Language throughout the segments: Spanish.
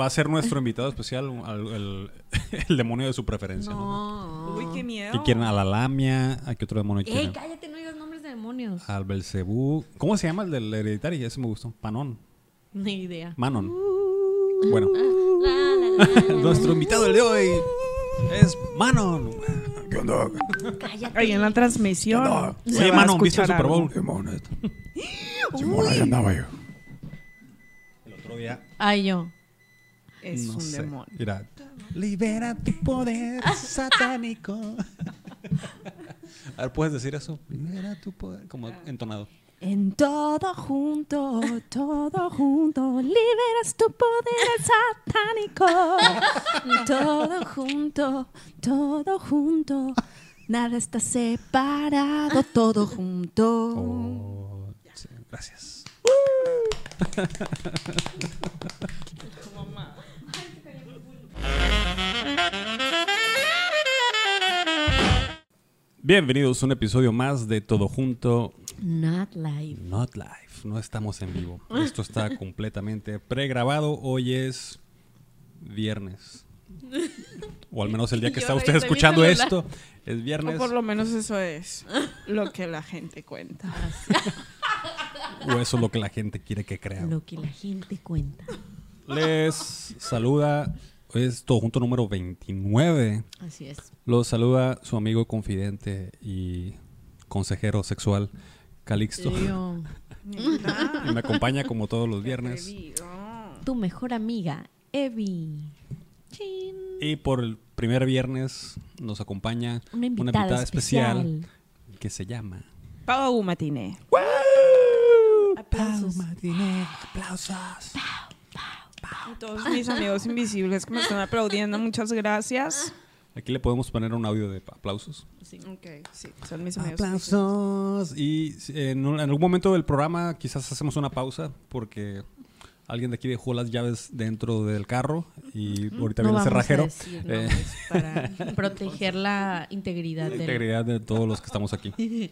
Va a ser nuestro invitado especial, al- el, el demonio de su preferencia. ¿no? No. Uy, qué miedo. ¿Qué quieren? A la lamia, ¿a qué otro demonio Ey, quieren? cállate, no digas nombres de demonios. Al Belcebú. ¿Cómo se llama el del hereditario? Ese me gustó. Panón. Ni idea. Manon. Bueno, La, la, la, la, nuestro invitado del de hoy es Manon. ¿Qué onda? Cállate. Ahí en la transmisión. se Oye, Manon, ¿viste el Super. Bowl? Simón, esto. Simón, ahí andaba yo. El otro día. Ay, yo. Es no un sé. demonio. Mira. Libera tu poder satánico. A ver, ¿puedes decir eso? Libera tu poder. Como entonado. En todo junto, todo junto, liberas tu poder satánico. Todo junto, todo junto, nada está separado, todo junto. Oh, sí, gracias. Bienvenidos a un episodio más de Todo Junto, Not live. Not Live. No estamos en vivo. Esto está completamente pregrabado. Hoy es viernes. O al menos el día que está usted escuchando esto. Es O viernes. por lo menos eso es lo que la gente cuenta. O eso es lo que la gente quiere que crea. Lo que la gente cuenta. Les saluda, es todo junto número 29. Así es. Los saluda su amigo confidente y consejero sexual, Calixto. Y me acompaña como todos los viernes. tu mejor amiga, Evi. Chin. Y por el primer viernes nos acompaña Una invitada, especial. que se llama... Pau Matiné. Aplausos. aplausos. Todos mis amigos invisibles que me están aplaudiendo, muchas gracias. Aquí le podemos poner un audio de aplausos. Sí. Ok, sí, son mis amigos. Aplausos. Y en, un- en algún momento del programa quizás hacemos una pausa porque alguien de aquí dejó las llaves dentro del carro y ahorita No viene el cerrajero. decir Eh, para proteger la integridad la del... integridad de todos los que estamos aquí.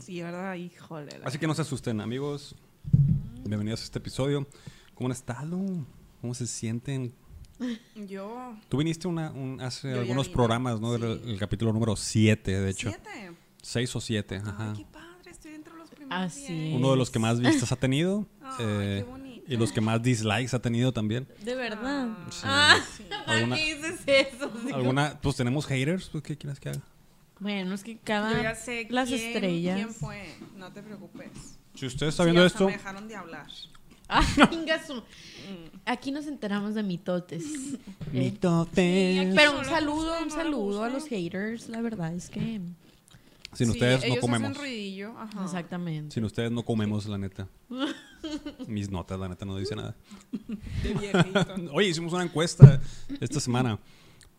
Sí, ¿verdad? Híjole. Así que no se asusten, amigos. Bienvenidos a este episodio. ¿Cómo han estado? ¿Cómo se sienten? Yo. Tú viniste una, un- hace Yo algunos programas, ¿no? Sí. El, el capítulo número 7, de hecho. ¿Siete? 6 o 7, ajá. Ay, qué padre, estoy entre los primeros. Así diez. Uno de los que más vistas ha tenido. Ay, eh, qué bonito. y los que más dislikes ha tenido también. De verdad. Sí. Ah, ¿para Alguna- qué dices eso? ¿Alguna? Pues tenemos haters, pues ¿qué quieres que haga? Bueno, es que Yo cada... ya sé las quién- estrellas. ¿Quién fue? No te preocupes. Si usted está Sí, viendo hasta esto, me dejaron de hablar. Ah, Aquí nos enteramos de mitotes. Eh, mitotes. Pero un saludo, gusta, un saludo a los haters. La verdad es que... Sin Sí, ustedes no ellos comemos. hacen ruidillo. Ajá. Exactamente. Sin ustedes no comemos, la neta. Mis notas, la neta, no dice nada. De. Oye, hicimos una encuesta esta semana.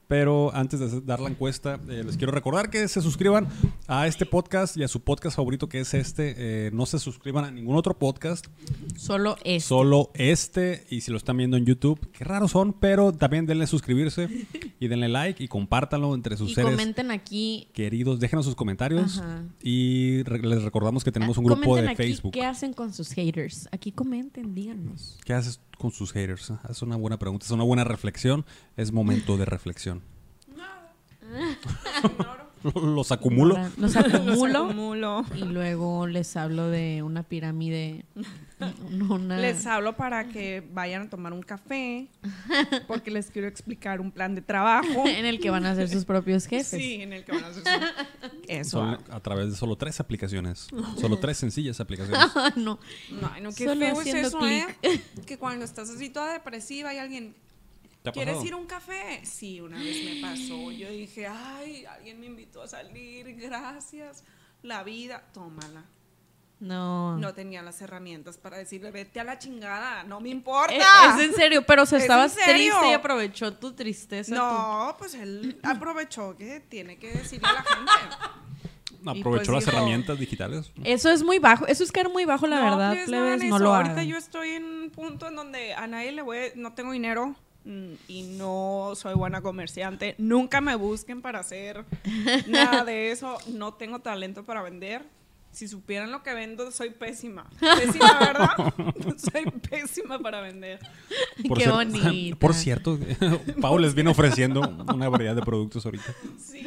Pero antes de dar la encuesta, eh, les quiero recordar que se suscriban a este podcast y a su podcast favorito que es este. Eh, no se suscriban a ningún otro podcast, Solo es. solo este. Y si lo están viendo en YouTube, qué raros son, pero también denle suscribirse y denle like y compártanlo entre sus Y seres comenten aquí. queridos. Déjenos sus comentarios Ajá. y re- les recordamos que tenemos Ah, un grupo comenten de aquí Facebook. ¿Qué hacen con sus haters? Aquí comenten, díganos. ¿Qué haces con sus haters? Ah, Es una buena pregunta, es una buena reflexión. Es momento de reflexión. Los acumulo. Ahora Los Los acumulo y luego les hablo de una pirámide. no, Una... Les hablo para que vayan a tomar un café porque les quiero explicar un plan de trabajo. en el que van a ser sus propios jefes. Sí, en el que van a hacer su- Eso. A través de solo tres aplicaciones. Solo tres sencillas aplicaciones. No. No, no, qué Solo feo es eso, ¿eh? Que cuando estás así toda depresiva y alguien, ¿Te ha ¿quieres ir a un café? Sí, una vez me pasó. Yo dije, ay, alguien me invitó a salir, gracias. La vida, tómala. No. No tenía las herramientas para decirle, vete a la chingada, no me importa. Eh, Es, en serio, pero se ¿Es estaba en serio? triste y aprovechó tu tristeza. No, pues él aprovechó que tiene que decirle a la gente. Aprovechó pues las dijo- herramientas digitales. Eso es muy bajo. Eso es caer muy bajo, la verdad, plebes, plebes. No eso. lo Ahorita hagan. yo estoy en un punto en donde a nadie le voy, a- no tengo dinero y no soy buena comerciante. Nunca me busquen para hacer nada de eso. No tengo talento para vender. Si supieran lo que vendo, soy pésima. Pésima, ¿verdad? soy pésima para vender. Por Qué bonita. Por cierto, Pau les viene ofreciendo una variedad de productos ahorita. Sí.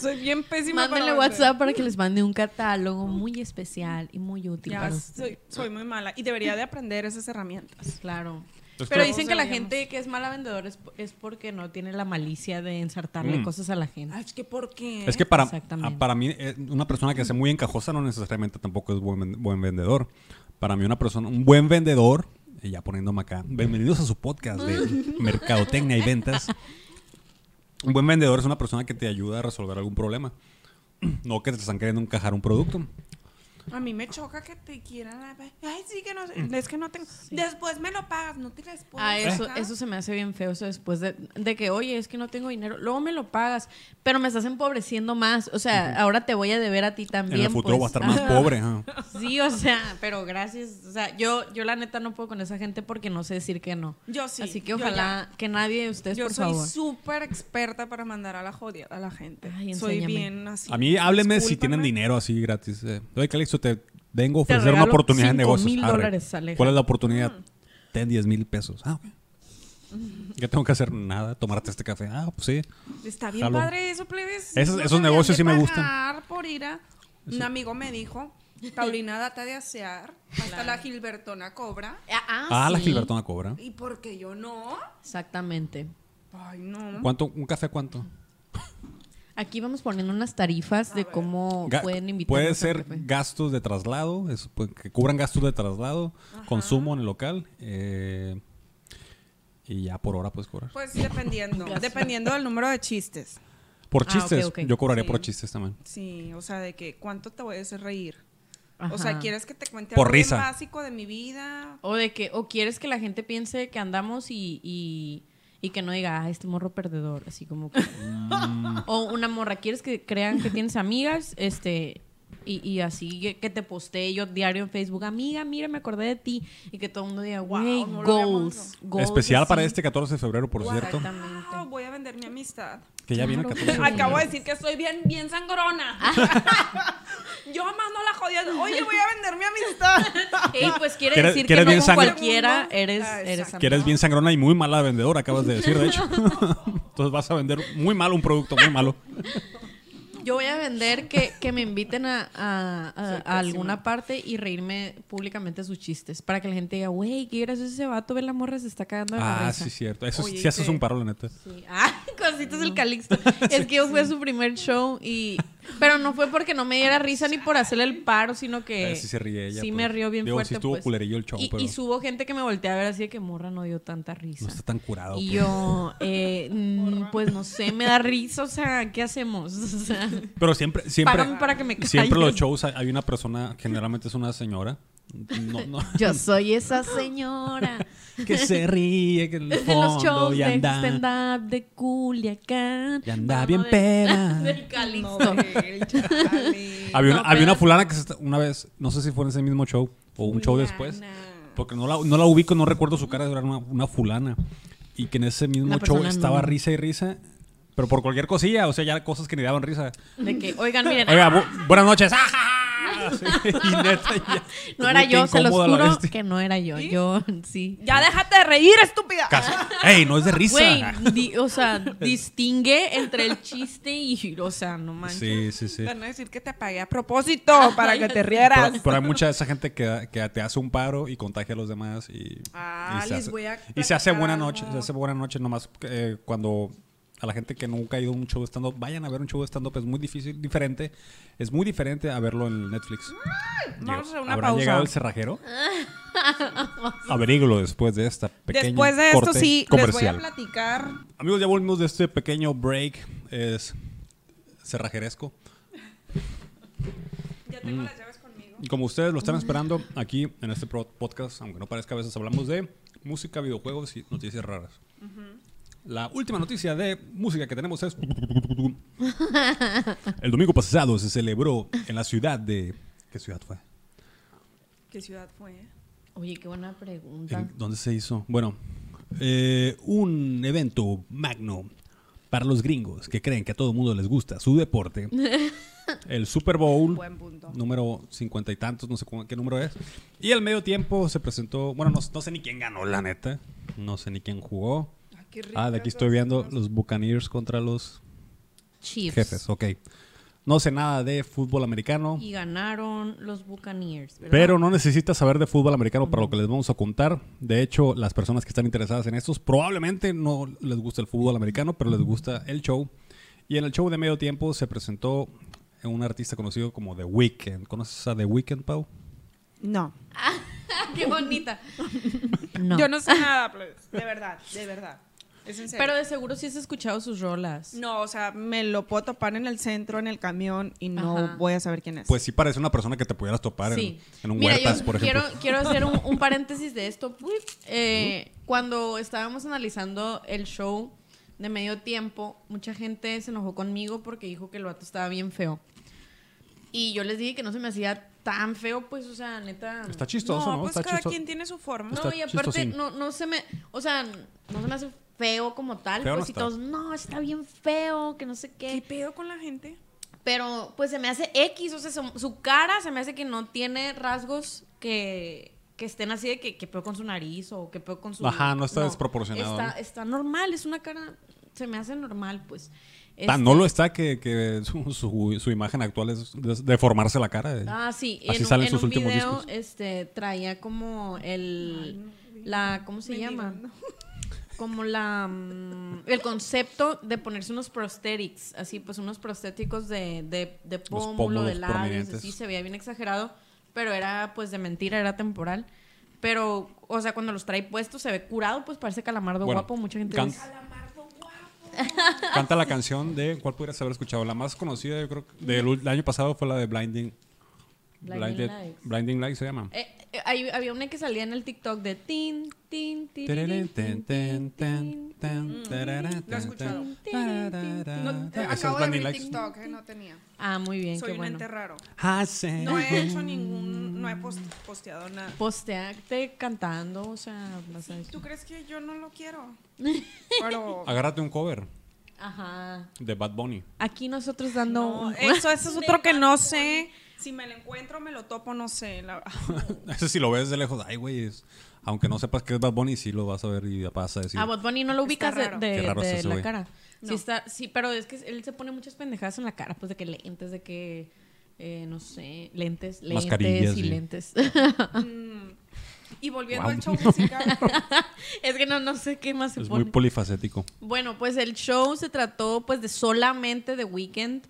Soy bien pésima Mándenle para vender. WhatsApp para que les mande un catálogo muy especial y muy útil Ya para soy, soy muy mala y debería de aprender esas herramientas. Claro. Es Pero dicen que la gente que es mala vendedora es, es porque no tiene la malicia de ensartarle Mm. cosas a la gente. Ay, es que ¿por qué? Es que para, Exactamente. a- para mí, eh, una persona que sea muy encajosa no necesariamente tampoco es buen, buen vendedor. Para mí, una persona, un buen vendedor, y ya poniéndome acá, bienvenidos a su podcast de Mercadotecnia y Ventas. Un buen vendedor es una persona que te ayuda a resolver algún problema. No que te están queriendo encajar un producto. A mí me choca que te quieran. Ay, sí, que no Mm. Es que no tengo. Después me lo pagas, no te después. Ah, eso, eso se me hace bien feo. Eso después de, de que, oye, es que no tengo dinero. Luego me lo pagas, pero me estás empobreciendo más. O sea, ahora te voy a deber a ti también. en el futuro pues. va a estar más pobre. ajá. Sí, o sea, pero gracias. O sea, yo, yo la neta no puedo con esa gente porque no sé decir que no. Yo sí. Así que ojalá que nadie de ustedes, Yo por soy favor. súper experta para mandar a la jodida a la gente. Ay, soy bien así. A mí háblenme si tienen dinero así gratis. Eh, Oye, Te vengo a ofrecer una oportunidad de Arre. dólares, Aleja. ¿Cuál es la oportunidad? Ten 10 mil pesos. Ah, ok. ¿Qué tengo que hacer? Nada, tomarte este café. Ah, pues sí. Está bien Jalo. padre eso, plebes. Esos- No esos deberían negocios sí me gustan. por ir a... Un amigo me dijo, Paulina, date de asear. Hasta la Gilbertona cobra. Ah, Ah, la sí. Gilbertona cobra. ¿Y por qué yo no? Exactamente. Ay, no. ¿Cuánto? ¿Un café cuánto? Aquí vamos poniendo unas tarifas de cómo Ga- pueden invitar. Puede ser gastos de traslado, pues, que cubran gastos de traslado, consumo en el local. eh, y ya por hora puedes cobrar. Pues dependiendo. dependiendo del número de chistes. Por Ah, chistes, yo cobraría Sí. por chistes también. Sí, o sea, de que cuánto te voy a hacer reír. O sea, ¿quieres que te cuente Por algo risa. básico de mi vida? O de que, o quieres que la gente piense que andamos y, y, y que no diga, ah, este morro perdedor, así como que. O una morra, quieres que crean que tienes amigas, este, y, y así que, que te postee yo diario en Facebook, amiga, mira, me acordé de ti, y que todo el mundo diga, Wow, no lo goals. Especial para así". este 14 de febrero, por cierto. Exactamente. Wow, voy a vender mi amistad. Que ya viene el 14 de febrero. Acabo de decir que soy bien, bien sangrona. Yo amando la jodida. Oye, voy a vender mi amistad. Ey, pues quiere ¿Quieres- decir que no con cualquiera eres, Ah, eres. Que eres bien sangrona y muy mala vendedora, acabas de decir, de hecho. Entonces vas a vender muy mal un producto, muy malo. Yo voy a vender que, que me inviten a, a- a- a alguna parte y reírme públicamente sus chistes. Para que la gente diga, güey, qué gracioso ese vato, ve la morra, se está cagando de la Ah, risa. sí, cierto. Eso Oye, sí haces ¿qué? un paro, la neta. Sí. Ah, cositas del Calixto. Es que yo fui a su primer show y... Pero no fue porque no me diera risa ni por hacerle el paro, sino que... Sí se ríe ella, Sí pues. me rió bien Digo, fuerte, sí estuvo pues. culerillo el show, y, pero- y subo gente que me voltea a ver así de que morra no dio tanta risa. No está tan curado. Y pues. yo, eh, mm, pues no sé, me da risa, o sea, ¿qué hacemos? O sea, Pero siempre, siempre, para que me siempre calles. los shows hay una persona, generalmente es una señora, no, no, yo soy esa señora que se ríe, que en el de los fondo shows y de anda, stand-up de Culiacán. y anda Pero bien de- peda. Del Calixto. No, del chale. Había una, No, había una fulana que se una vez, no sé si fue en ese mismo show o un show después, porque no la, no la ubico, no recuerdo su cara, era una, una fulana. Y que en ese mismo La show estaba no. risa y risa, pero por cualquier cosilla, o sea, ya cosas que ni daban risa. De que, oigan, miren, Oiga, bu- buenas noches. ¡Ah, ja, ja! Sí, y neta, ya- no era yo, se los juro que no era yo. ¿Sí? Yo, sí. Ya déjate de reír, estúpida. Casi. ¡Ey, no es de risa! Güey, o sea, distingue entre el chiste y, o sea, no manches. Sí, sí, sí. Van a decir que te pagué a propósito para que te rieras. Pero, pero hay mucha de esa gente que, que te hace un paro y contagia a los demás y, Ah, y se, les hace, voy a y se hace buena noche, se hace buena noche nomás eh, cuando a la gente que nunca ha ido a un show de stand-up, vayan a ver un show de stand-up, es muy difícil, diferente, es muy diferente a verlo en Netflix. Vamos a hacer una ¿Habrá pausa. llegado el cerrajero? Averígalo después de esta pequeña Después de esto corte sí, les voy a comercial. platicar. Amigos, ya volvimos de este pequeño break, es cerrajeresco. Ya tengo las llaves conmigo. Y como ustedes lo están esperando aquí en este pro- podcast, aunque no parezca, a veces hablamos de música, videojuegos y noticias raras. La última noticia de música que tenemos es... El domingo pasado se celebró en la ciudad de... ¿Qué ciudad fue? ¿Qué ciudad fue? Oye, qué buena pregunta. ¿En ¿Dónde se hizo? Bueno, eh, un evento magno para los gringos que creen que a todo mundo les gusta su deporte. el Super Bowl. Buen punto. Número cincuenta y tantos, no sé cómo- qué número es. Y al medio tiempo se presentó, bueno, no, no sé ni quién ganó, la neta. No sé ni quién jugó. Ah, de aquí estoy viendo los Buccaneers contra los Chiefs. jefes, ok. No sé nada de fútbol americano. Y ganaron los Buccaneers. ¿verdad? Pero no necesitas saber de fútbol americano para lo que les vamos a contar. De hecho, las personas que están interesadas en estos probablemente no les gusta el fútbol americano, pero les gusta el show. Y en el show de medio tiempo se presentó un artista conocido como The Weeknd. ¿Conoces a The Weeknd, Pau? No. Qué bonita. No. Yo no sé nada, pues, de verdad, de verdad. Es en serio. Pero de seguro sí has escuchado sus rolas. No, o sea, me lo puedo topar en el centro, en el camión y no Ajá. voy a saber quién es. Pues sí parece una persona que te pudieras topar en- Sí. en, un Mira, huertas, yo por ejemplo. Quiero, quiero hacer un, un paréntesis de esto. Eh, Cuando estábamos analizando el show de medio tiempo, mucha gente se enojó conmigo porque dijo que el vato estaba bien feo. Y yo les dije que no se me hacía tan feo, pues, o sea, neta. Está chistoso, no, ¿no? pues Está cada chistoso. quien tiene su forma. No, está y aparte, no, no se me. O sea, no se me hace feo como tal. Feo no pues, y está. todos, no, está bien feo, que no sé ¿Qué qué. pedo con la gente? Pero, pues se me hace X, o sea, su, su cara se me hace que no tiene rasgos que, que estén así de que, que peor con su nariz o que peor con su... Ajá, no está desproporcionado, Está, ¿no? está normal, es una cara, se me hace normal, pues. Tan Este- no lo está que, que su, su- su imagen actual es de- deformarse la cara. eh. Ah, sí. Así en, un- salen en sus un últimos video, discos. este, traía como el... La, ¿cómo se llama? Como la... mm, el concepto de ponerse unos prosthetics, así pues unos prostéticos de, de, de pómulo, de labios, así se veía bien exagerado, pero era pues de mentira, era temporal. Pero, o sea, cuando los trae puestos se ve curado, pues parece calamardo Bueno, guapo, mucha gente dice. Canta la canción de. ¿Cuál pudieras haber escuchado? La más conocida, yo creo, del año pasado fue la de Blinding. Blinding Blinded- Lights. Blinding Lights se llama. Eh, eh, hay- había una que salía en el TikTok de tin, tin, tin, lo he escuchado. No, eh, acabo de Lights. TikTok, eh, no tenía. Ah, muy bien, Soy qué un bueno. ente raro. Hace- No he hecho ningún, no he post- posteado nada. Postearte cantando, o sea, vas a decir. ¿Tú crees que yo no lo quiero? Pero Agárrate un cover Ajá. de Bad Bunny. Aquí nosotros dando un- eso, eso es otro que no sé. Si me lo encuentro, me lo topo, no sé. la- Ese si lo ves de lejos, ay, güey. es- Aunque no sepas que es Bad Bunny, sí lo vas a ver y vas a decir. A Bad Bunny no lo ubicas de, raro. de- Qué raro de está ese la cara. Sí, está, sí, pero es que él se pone muchas pendejadas en la cara, pues de que lentes, de que, eh, no sé, lentes, lentes Mascarillas, y sí. lentes. Mm. Y volviendo Wow. al show musical. es que no, no sé qué más se es pone. muy polifacético. Bueno, pues el show se trató pues de solamente de Weekend.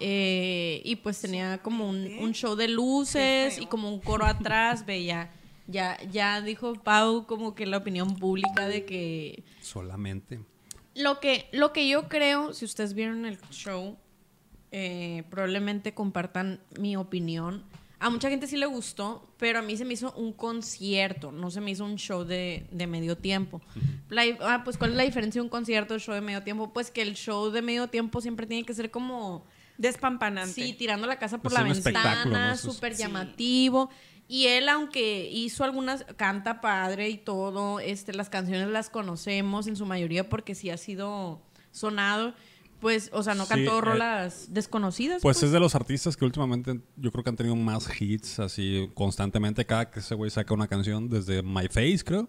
Eh, y pues tenía como un, un show de luces y como un coro atrás, ve, ya, ya, ya dijo Pau como que la opinión pública de que Solamente. lo que, lo que yo creo, si ustedes vieron el show, eh, probablemente compartan mi opinión. A mucha gente sí le gustó, pero a mí se me hizo un concierto, no se me hizo un show de, de medio tiempo. La- ah, pues, ¿cuál es la diferencia de un concierto y un show de medio tiempo? Pues que el show de medio tiempo siempre tiene que ser como Despampanante. Sí, tirando la casa por Pues la ¿no? ventana, es- súper Sí. llamativo. Y él, aunque hizo algunas, canta padre y todo, este, las canciones las conocemos en su mayoría porque sí ha sido sonado. Pues, o sea, no Sí, cantó eh, rolas desconocidas. Pues es de los artistas que últimamente yo creo que han tenido más hits así constantemente cada que ese güey saca una canción, desde My Face, creo.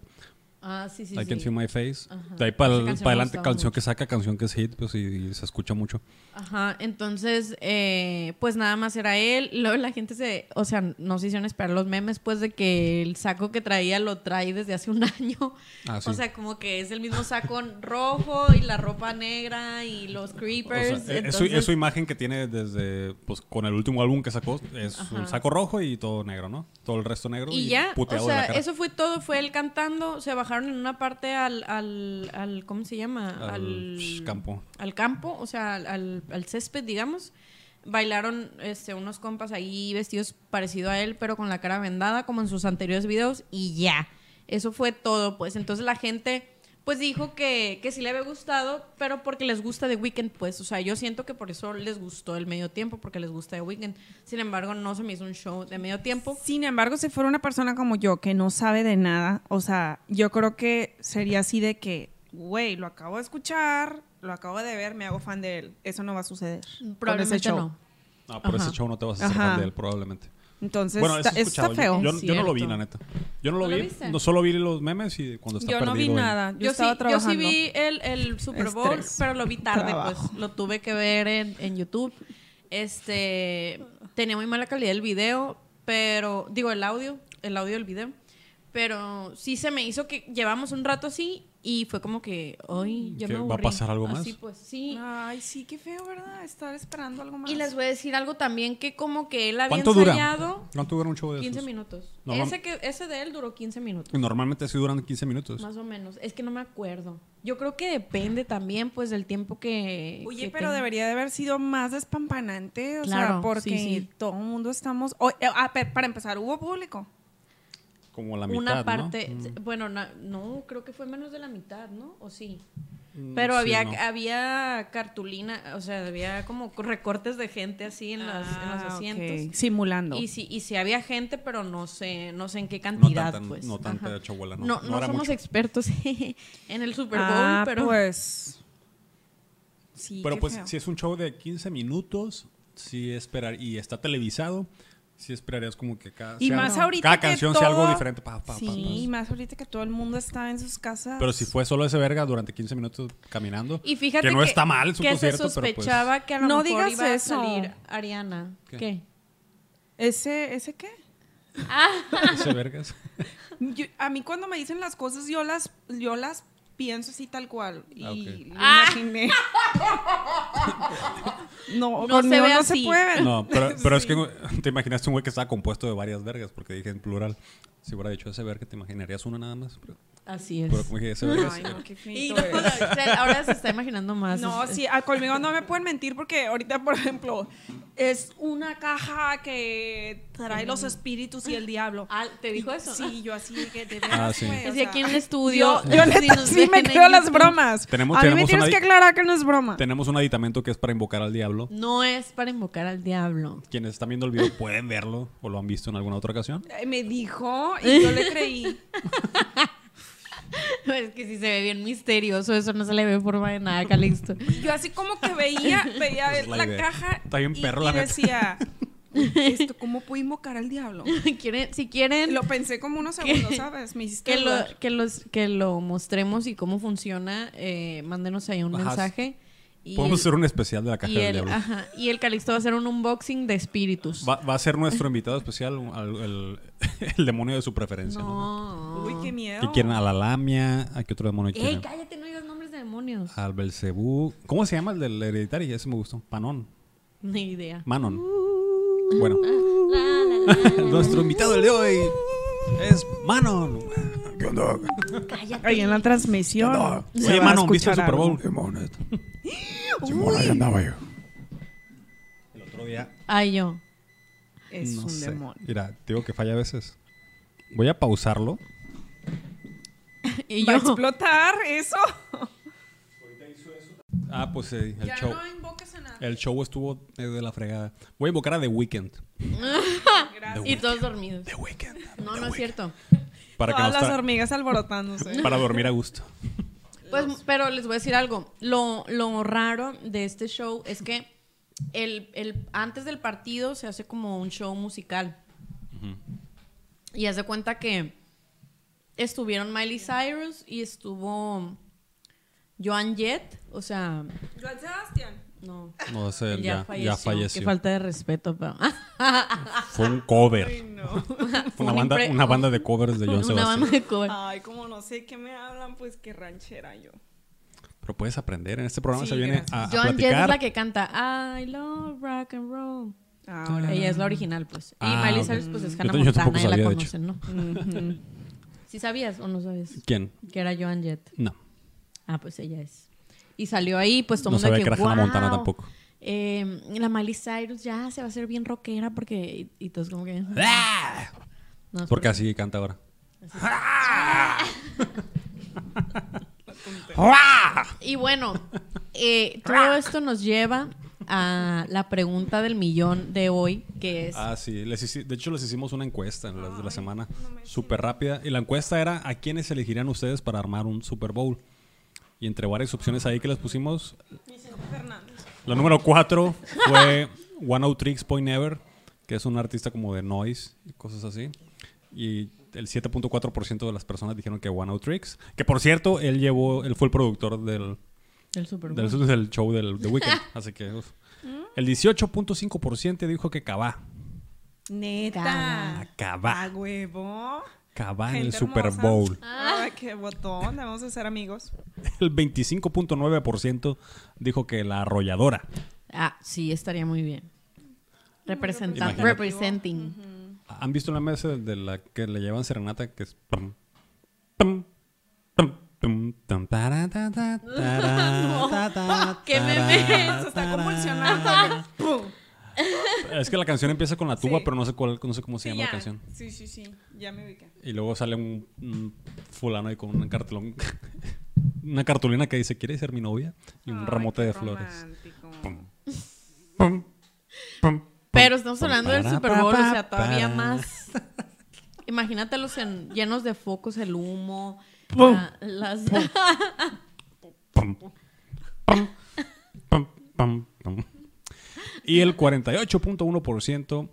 Ah, sí, sí, I Can sí. See My Face. Ajá. De ahí para me adelante, canción mucho. que saca, canción que es hit, pues y, y se escucha mucho. Ajá, entonces, eh, pues nada más era él. Luego la gente se, o sea, no se hicieron esperar los memes, pues de que el saco que traía lo trae desde hace un año. Ah, sí. O sea, como que es el mismo saco rojo y la ropa negra y los O creepers. sea, su, entonces- es su imagen que tiene desde, pues con el último álbum que sacó, es Ajá. un saco rojo y todo negro, ¿no? Todo el resto negro y, Y ya, o sea, eso fue todo, fue él cantando, se bajaron en una parte al, al, al ¿cómo se llama? Al, psh, campo. al campo, o sea, al, al- al césped, digamos. Bailaron este, unos compas ahí vestidos parecido a él, pero con la cara vendada, como en sus anteriores videos, y ya. Eso fue todo, pues. Entonces la gente, pues dijo que, que sí le había gustado, pero porque les gusta The Weeknd, pues. O sea, yo siento que por eso les gustó el medio tiempo, porque les gusta The Weeknd. Sin embargo, no se me hizo un show de medio tiempo. Sin embargo, si fuera una persona como yo que no sabe de nada, o sea, yo creo que sería así de que, güey, lo acabo de escuchar, lo acabo de ver, me hago fan de él. Eso no va a suceder. con ese Probablemente show. no. No, por Ajá. ese show no te vas a hacer Ajá. fan de él, probablemente. Entonces, Bueno, eso está, feo. Yo, yo no lo vi, la neta. Yo no lo ¿No vi. viste? No solo vi los memes y cuando está Yo no vi nada. Yo, Yo, sí, estaba yo trabajando. sí vi el, el Super Bowl, Estrés. pero lo vi tarde, Trabajo. pues lo tuve que ver en, en YouTube. Este tenía muy mala calidad el video, pero digo el audio, el audio del video. Pero sí se me hizo que llevamos un rato así y fue como que, hoy ya ¿Que me va a aburrí". pasar algo más? Así pues, sí. Ay, sí, qué feo, ¿verdad? Estar esperando algo más. Y les voy a decir algo también que como que él había ¿Cuánto dura? ensayado ¿Cuánto dura un show de 15 esos? minutos. Normal- Ese, que, ese de él duró 15 minutos. Normalmente sí duran 15 minutos. Más o menos. Es que no me acuerdo. Yo creo que depende también, pues, del tiempo que. Oye, que pero tenga. debería de haber sido más despampanante, o sea, Claro, porque sí, sí. todo el mundo estamos... o- eh, ah, pe- para empezar, ¿hubo público? Como la mitad, Una ¿no? parte. Mm. Bueno, na- no, creo que fue menos de la mitad, ¿no? ¿O sí? Mm, Pero sí, había, no. había cartulina, o sea, había como recortes de gente así en, las, en los Ah, ok. asientos. Simulando. Y sí, y sí había gente, pero no sé, no sé en qué No cantidad, tanta, pues. no tanta chabuela, no. No, No no somos mucho. expertos en el Super Bowl, ah, pero pues... Sí, Pero qué pues feo. si es un show de 15 minutos, sí esperar y está televisado, sí esperarías como que cada, Y sea- más ahorita cada que canción sea algo diferente. pa, pa, pa, Sí, pa. y más ahorita que todo el mundo está en sus casas. Pero si fue solo ese verga durante 15 minutos caminando, Y fíjate que no está mal su que se concierto, pero pues sospechaba que a lo No mejor digas iba a eso. salir Ariana. ¿Qué? ¿Qué? ¿Ese, ¿Ese qué? ese vergas. Yo- a mí cuando me dicen las cosas, yo las, yo las pienso así tal cual. Y Ah, Ah. imaginé. no, No se conmigo ve no así. se puede. No, pero, pero es que te imaginaste un güey que estaba compuesto de varias vergas, porque dije en plural. Si hubiera dicho ese verga, te imaginarías uno nada más. Pero, Así es. pero como dije, ese verga. Ay, no, qué Y feito no, eres. ahora se está imaginando más. No, sí, a- conmigo no me pueden mentir porque ahorita, por ejemplo, es una caja que trae los espíritus y el diablo. Ah, ¿Te dijo eso? Sí, yo así que de Ah, sí. o Es de aquí en el estudio. Yo, yo neta sí me creo las bromas. Tenemos- a mí me tenemos tienes que aclarar que no es broma. Tenemos un aditamento que es para invocar al diablo. No es para invocar al diablo. Quienes están viendo el video pueden verlo o lo han visto en alguna otra ocasión. Eh, Me dijo y yo le creí. Es que si se ve bien misterioso, eso no se le ve forma de nada, Calixto. Yo así como que veía, veía Es la la, caja Está bien y, perro, y la neta. decía, ¿esto cómo puedo invocar al diablo? ¿Quieren, si quieren Lo pensé como unos segundos, ¿sabes? Me hiciste que lo, que, los, que lo mostremos y cómo funciona, eh, mándenos ahí un Ajá. mensaje. Y Podemos el- hacer un especial de la caja y del el, diablo. ajá, y el Calixto va a hacer un unboxing de espíritus. Va, va a ser nuestro invitado especial, al- el, el demonio de su preferencia. ¿no? No. Uy, qué miedo. ¿Qué quieren? A la lamia. ¿A qué otro demonio Ey, quieren? cállate, no digas nombres de demonios. Al Belcebú. ¿Cómo se llama el del hereditario? Ese me gustó. Panón. Ni idea. Manon. Bueno, La, la, la, la. nuestro invitado del de hoy es Manon. ¿Qué onda? Cállate. Ahí en la transmisión. se Oye, va a Manon, ¿viste el escuchar Super Bowl? Simón, esto. Simón, ahí andaba yo. El otro día. Ay, yo. Es no un sé. demonio. Mira, te digo que falla a veces. Voy a pausarlo. Y ¿Va a yo. explotar eso? Ah, pues eh, el ya show. no invoques a nada. El show estuvo eh, de la fregada. Voy a invocar a The Weeknd. Gracias. Y todos dormidos. The Weeknd. No, no es cierto. Para, que las hormigas alborotándose. para dormir a gusto. Pues, pero les voy a decir algo. Lo, lo raro de este show es que el, el- antes del partido se hace como un show musical. Y haz de cuenta que estuvieron Miley Cyrus y estuvo Joan Jett. O sea, Joan Sebastián. No. No ya, ya, falleció. ya falleció. Qué falta de respeto, pero. Fue un cover. Ay, no. Fue una un banda, una banda de covers de John Una Sebastián. banda de cover. Ay, como no sé qué me hablan, pues qué ranchera yo. Pero puedes aprender. En este programa Sí, se viene gracias. a, a Joan Jett es platicar. la que canta I love rock and roll. Ahora. Ella es la original, pues. Y Ah, Miley ok. Cyrus, pues es Hannah yo Montana y la sabía, de hecho. conocen, ¿no? ¿Sí sabías o no sabías? ¿Quién? Que era Joan Jett. No. Ah, pues ella es. Y salió ahí, pues todo No el mundo sabía de que era Hannah "Wow". Montana tampoco. Eh, la Miley Cyrus ya se va a hacer bien rockera porque... Y, y todos como que... No, es Porque así canta ahora. Y bueno, eh, todo esto nos lleva a la pregunta del millón de hoy, que es... Ah, sí. Les de hecho, les hicimos una encuesta en las de la semana. Súper rápida. Y la encuesta era a quiénes elegirían ustedes para armar un Super Bowl. Y entre varias opciones ahí que les pusimos, Vicente Fernández. la número cuatro fue One Out Tricks Point Never, que es un artista como de noise y cosas así. Y el 7.4% de las personas dijeron que One Out Tricks. Que por cierto, él llevó, él fue el productor del, El Super del, Bowl. del show del The Weeknd. así que uf. el 18.5% dijo que Cabá. Neta. Cabá. A huevo. Cabá en el Super hermosa. Bowl. Ay, qué botón. Vamos a ser amigos. El 25.9% dijo que la arrolladora. Ah, sí, estaría muy bien. Representante. Representing. ¿Han visto la mesa de, la que le llevan serenata que es pum, pum, pum, ¡Qué meme! Se está convulsionando. Es que la canción empieza con la tuba, Sí. pero no sé cuál, no sé cómo se Sí, llama ya. la canción. Sí, sí, sí. Ya me ubiqué. Y luego sale un, un fulano ahí con un cartelón, una cartulina que dice ¿Quieres ser mi novia? Y un Ay, ramote de flores. romántico. Pum, pum, Pero estamos hablando del Super Bowl, o sea, todavía más. Imagínatelos en- llenos de focos, el humo, Pum. la- las. Pum, pum, pum, pum, pum. Y el 48.1%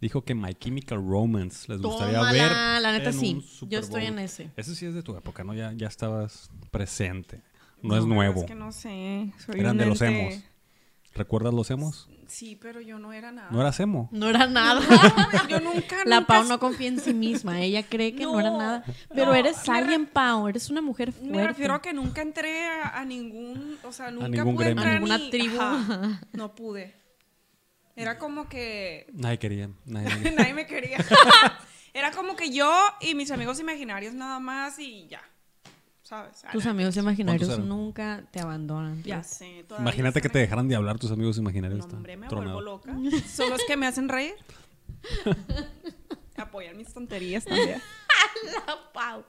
dijo que My Chemical Romance les gustaría Tómala, ver. la neta en sí. un Super Yo estoy Bowl. en ese. Ese sí es de tu época, ¿no? Ya, ya estabas presente. No, es nuevo. Es que no sé. Soy Eran de los emos. ¿Recuerdas los emos? Sí, pero yo no era nada. ¿No eras emo? No era nada. Yo nunca. La nunca Pau no confía en sí misma. Ella cree que no, era nada. Pero no, eres alguien, Pau. Eres una mujer fuerte. Me refiero a que nunca entré a, a ningún, o sea, nunca ningún pude gremio. entrar A ninguna ni- tribu. Ajá, no pude. Era como que Nadie quería. Nadie, nadie me quería. Era como que yo y mis amigos imaginarios nada más y ya. ¿Sabes? Tus Ah, amigos imaginarios nunca te abandonan. Ya sé. todavía Imagínate que te dejaran de hablar tus amigos imaginarios. No, hombre, me tronado. vuelvo loca. Son los que me hacen reír. Apoyan mis tonterías también. La Pau.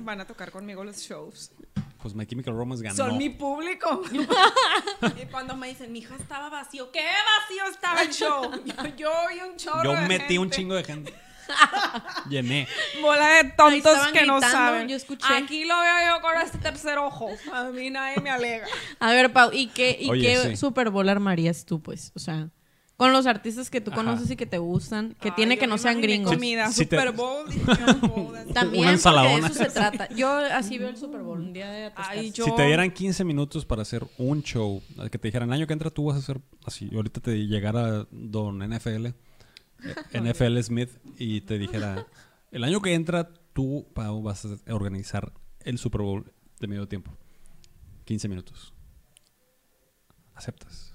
Van a tocar conmigo los shows. Pues My Chemical Romance ganó. Son mi público. y cuando me dicen, mi hija estaba vacío, ¿qué vacío estaba el show? Yo, yo y un chorro Yo de metí un chingo de gente. Llené. Bola de tontos que no saben. yo escuché. Aquí lo veo yo con este tercer ojo. A mí nadie me alega. A ver, Pau, ¿y qué, y Oye, qué sí. Super Bowl armarías tú, pues? O sea, con los artistas que tú Ajá. conoces y que te gustan, que Ay, tiene que no sean gringos. Comida, Si te- Super Bowl. puedo. También, porque de eso se trata. Yo así veo el Super Bowl, un día de atascarse. Ay, yo. Si te dieran 15 minutos para hacer un show, que te dijeran, el año que entra tú vas a hacer así, y ahorita te llegara don NFL, eh, NFL Smith, y te dijera, el año que entra tú, Pau, vas a organizar el Super Bowl de medio tiempo. 15 minutos. ¿Aceptas?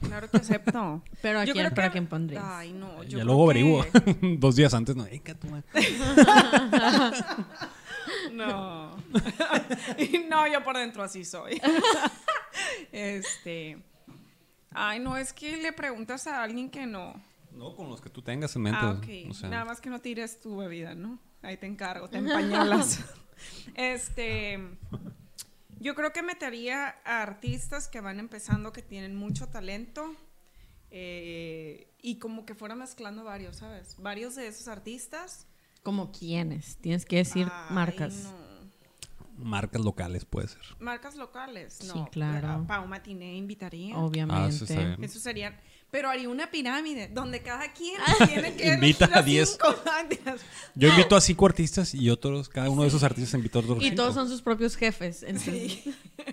Claro que acepto. Pero ¿a Yo quién, creo que- ¿a quién pondrías? Ay, no. ya yo creo luego que- averiguo. Dos días antes, no. "Ey, que tu madre". No. No, yo por dentro así soy. este. Ay, no, es que le preguntas a alguien que no. No, con los que tú tengas en mente. Ah, ok. o sea, Nada más que no tires tu bebida, ¿no? Ahí te encargo, te empañolas. este. Yo creo que metería a artistas que van empezando, que tienen mucho talento. eh, y como que fuera mezclando varios, ¿sabes? Varios de esos artistas. ¿Como quiénes? Tienes que decir Ay, marcas. no. marcas locales puede ser. Marcas locales, Sí, no. claro. A Pau Matiné invitaría. Obviamente. Ah, sí. Eso sería. Pero haría una pirámide donde cada quien Ah. tiene que Invita a 10. cinco artistas. Yo invito a cinco artistas y otros, cada uno de esos artistas invitó a otros y cinco. todos son sus propios jefes. Sí.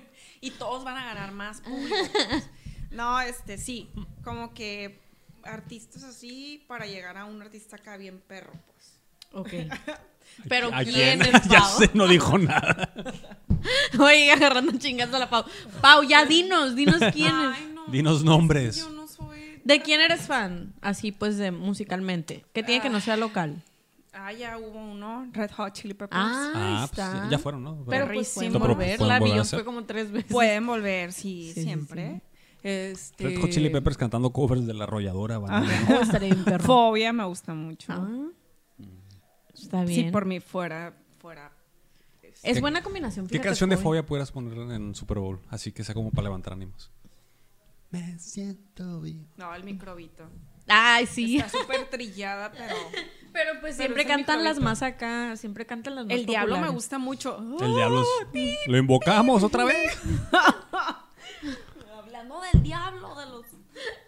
y todos van a ganar más público. pues. No, este sí, como que artistas así para llegar a un artista acá bien perro, pues. Ok. Pero ¿A ¿quién, quién? es ya Pau? sé, no dijo nada. Oye, agarrando chingazo a la Pau. Pau, ya dinos, dinos quién es. Ay, no. Dinos nombres. Yo no. ¿De quién eres fan? Así pues de musicalmente. Que tiene que no sea local. Ah, ya hubo uno, Red Hot Chili Peppers. Ah, Ah, pues ya, fueron, ¿no? Pero Perrísimo. pues pueden Pero volver. La hacer. fue como tres veces. Pueden volver, sí, Sí, sí, siempre. Este, Red Hot Chili Peppers cantando covers de La Arrolladora. banda. Oh, perro. Fobia me gusta mucho. Ah, está bien. Sí, por mí fuera, fuera. Es ¿Qué- buena combinación. ¿Qué canción de. Fobia pudieras poner en Super Bowl? Así que sea como para levantar ánimos. Me siento bien. No, el microbito. Ay, sí. Está súper trillada, pero. Pero pues siempre cantan las más acá. Siempre cantan las más El diablo me gusta mucho. El diablo es- Lo invocamos otra vez. Hablando del diablo, de los.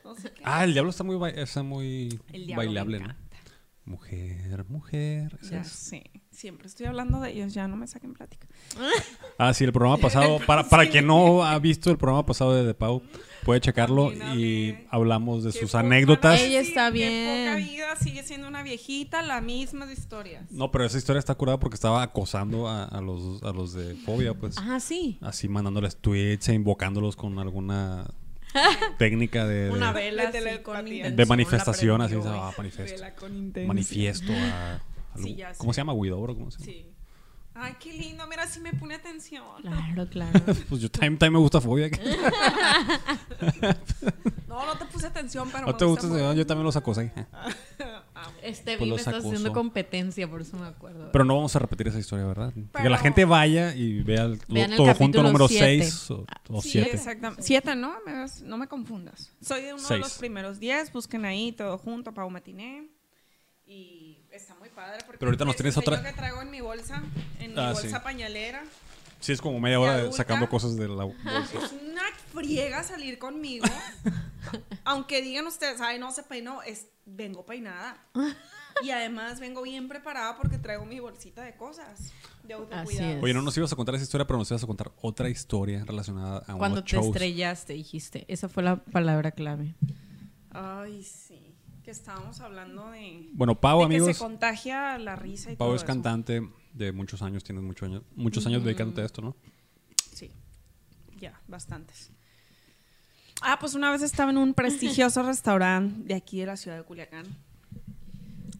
No sé qué. Ah, el diablo está muy, ba- está muy El diablo me bailable, ¿no? Mujer, mujer. Ya es. sé. Siempre estoy hablando de ellos, ya no me saquen plática. Ah, sí, el programa pasado. Para, para quien no ha visto el programa pasado de De Pau, puede checarlo y hablamos de Qué sus poca- anécdotas. Ella Sí, está qué poca bien. vida, sigue siendo una viejita, las mismas historias. No, pero esa historia está curada porque estaba acosando a, a los, a los de fobia, pues. Ah, sí. Así mandándoles tweets e invocándolos con alguna técnica de, Una de, vela De así con De la manifestación, así, prendió. ah, manifiesto. Vela con. Manifiesto a Sí, ya ¿Cómo sé. se llama? Widobro, ¿cómo se llama? Sí. Ay, qué lindo. Mira, sí me pone atención. Claro, claro. Pues yo también, también me gusta fobia. No, no te puse atención, pero ¿No me te gusta? Yo también los acosé. Este Pues vi me los está haciendo competencia, por eso me acuerdo. Pero no vamos a repetir esa historia, ¿verdad? Que Pero- la gente vaya y vea el, Vean el todo junto número siete. 6 o, o Sí, 7. exactamente. Siete, ¿no? Me ves- no me confundas. Soy de uno de los primeros diez. Busquen ahí todo junto, Pau Matiné. Y está muy padre. Porque Pero ahorita nos les tienes otra- que traigo en mi bolsa, en mi Ah, bolsa sí. pañalera. Sí, es como media hora adulta. sacando cosas de la bolsa. Es una friega salir conmigo. Aunque digan ustedes, ay, no se peinó, es, vengo peinada. Y además vengo bien preparada porque traigo mi bolsita de cosas. De autocuidado. Oye, no nos ibas a contar esa historia, pero nos ibas a contar otra historia relacionada a Cuando unos te shows. estrellaste, dijiste. Esa fue la palabra clave. Ay, sí. Que estábamos hablando de. Bueno, Pau, de amigos. Que se contagia la risa y Pau todo es eso. cantante de muchos años, tienes muchos años, muchos años dedicándote a esto, ¿no? Sí. Ya, bastantes. Ah, pues una vez estaba en un prestigioso restaurante de aquí de la ciudad de Culiacán.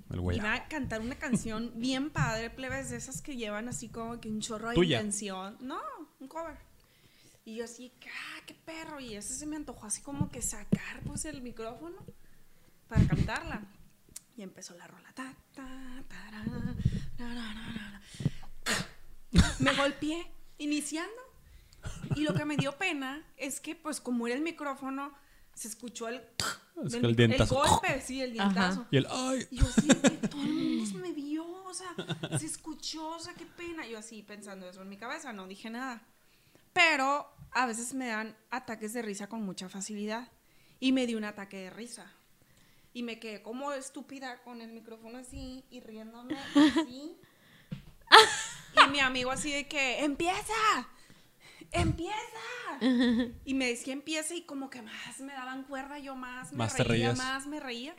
El güey. Iba a cantar una canción bien padre, plebes, de esas que llevan así como que un chorro de ¿Tuya? intención. No, un cover. Y yo así, ¡ah, qué perro! Y ese se me antojó así como que sacar pues el micrófono para cantarla. Y empezó la rola. Ta, ta, tará, na, na, na, na. Me golpeé iniciando. Y lo que me dio pena es que pues como era el micrófono, se escuchó el, Es del que el golpe, sí, el Ajá. dientazo. Y el ay. Y yo así, que todo el mundo me vio, o sea, se escuchó, o sea, qué pena. Yo así pensando eso en mi cabeza, no dije nada. Pero a veces me dan ataques de risa con mucha facilidad. Y me dio un ataque de risa. Y me quedé como estúpida con el micrófono así y riéndome así. Y mi amigo así de que, empieza, empieza. Y me decía empieza y como que más me daban cuerda, yo más me Más te reía, más me reía.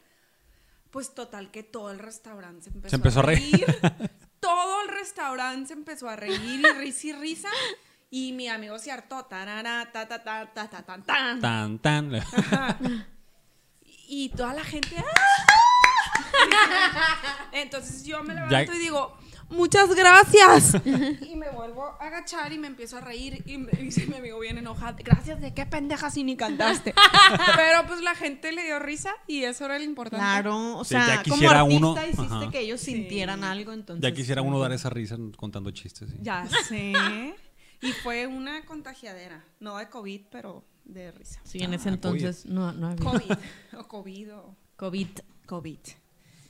Pues total que todo el restaurante se empezó, Se empezó a reír. todo el restaurante se empezó a reír y risa y risa. Y mi amigo se hartó. tarara, ta, ta, ta, ta, ta, tan, tan. Tan, tan. Y toda la gente. ¡ah! Entonces yo me levanto Ya- y digo, muchas gracias. Y me vuelvo a agachar y me empiezo a reír. Y me dice mi amigo bien enojado, gracias de qué pendeja si ni cantaste. Pero pues la gente le dio risa y eso era lo importante. Claro, o Sí, sea, ya como quisiera artista uno- hiciste ajá. que ellos Sí. sintieran algo, entonces... Ya quisiera uno dar esa risa contando chistes. sí. Ya sé. Y fue una contagiadera. No de COVID, pero de risa. Sí, en Ah, ese entonces no, no había... COVID. O COVID o COVID. COVID.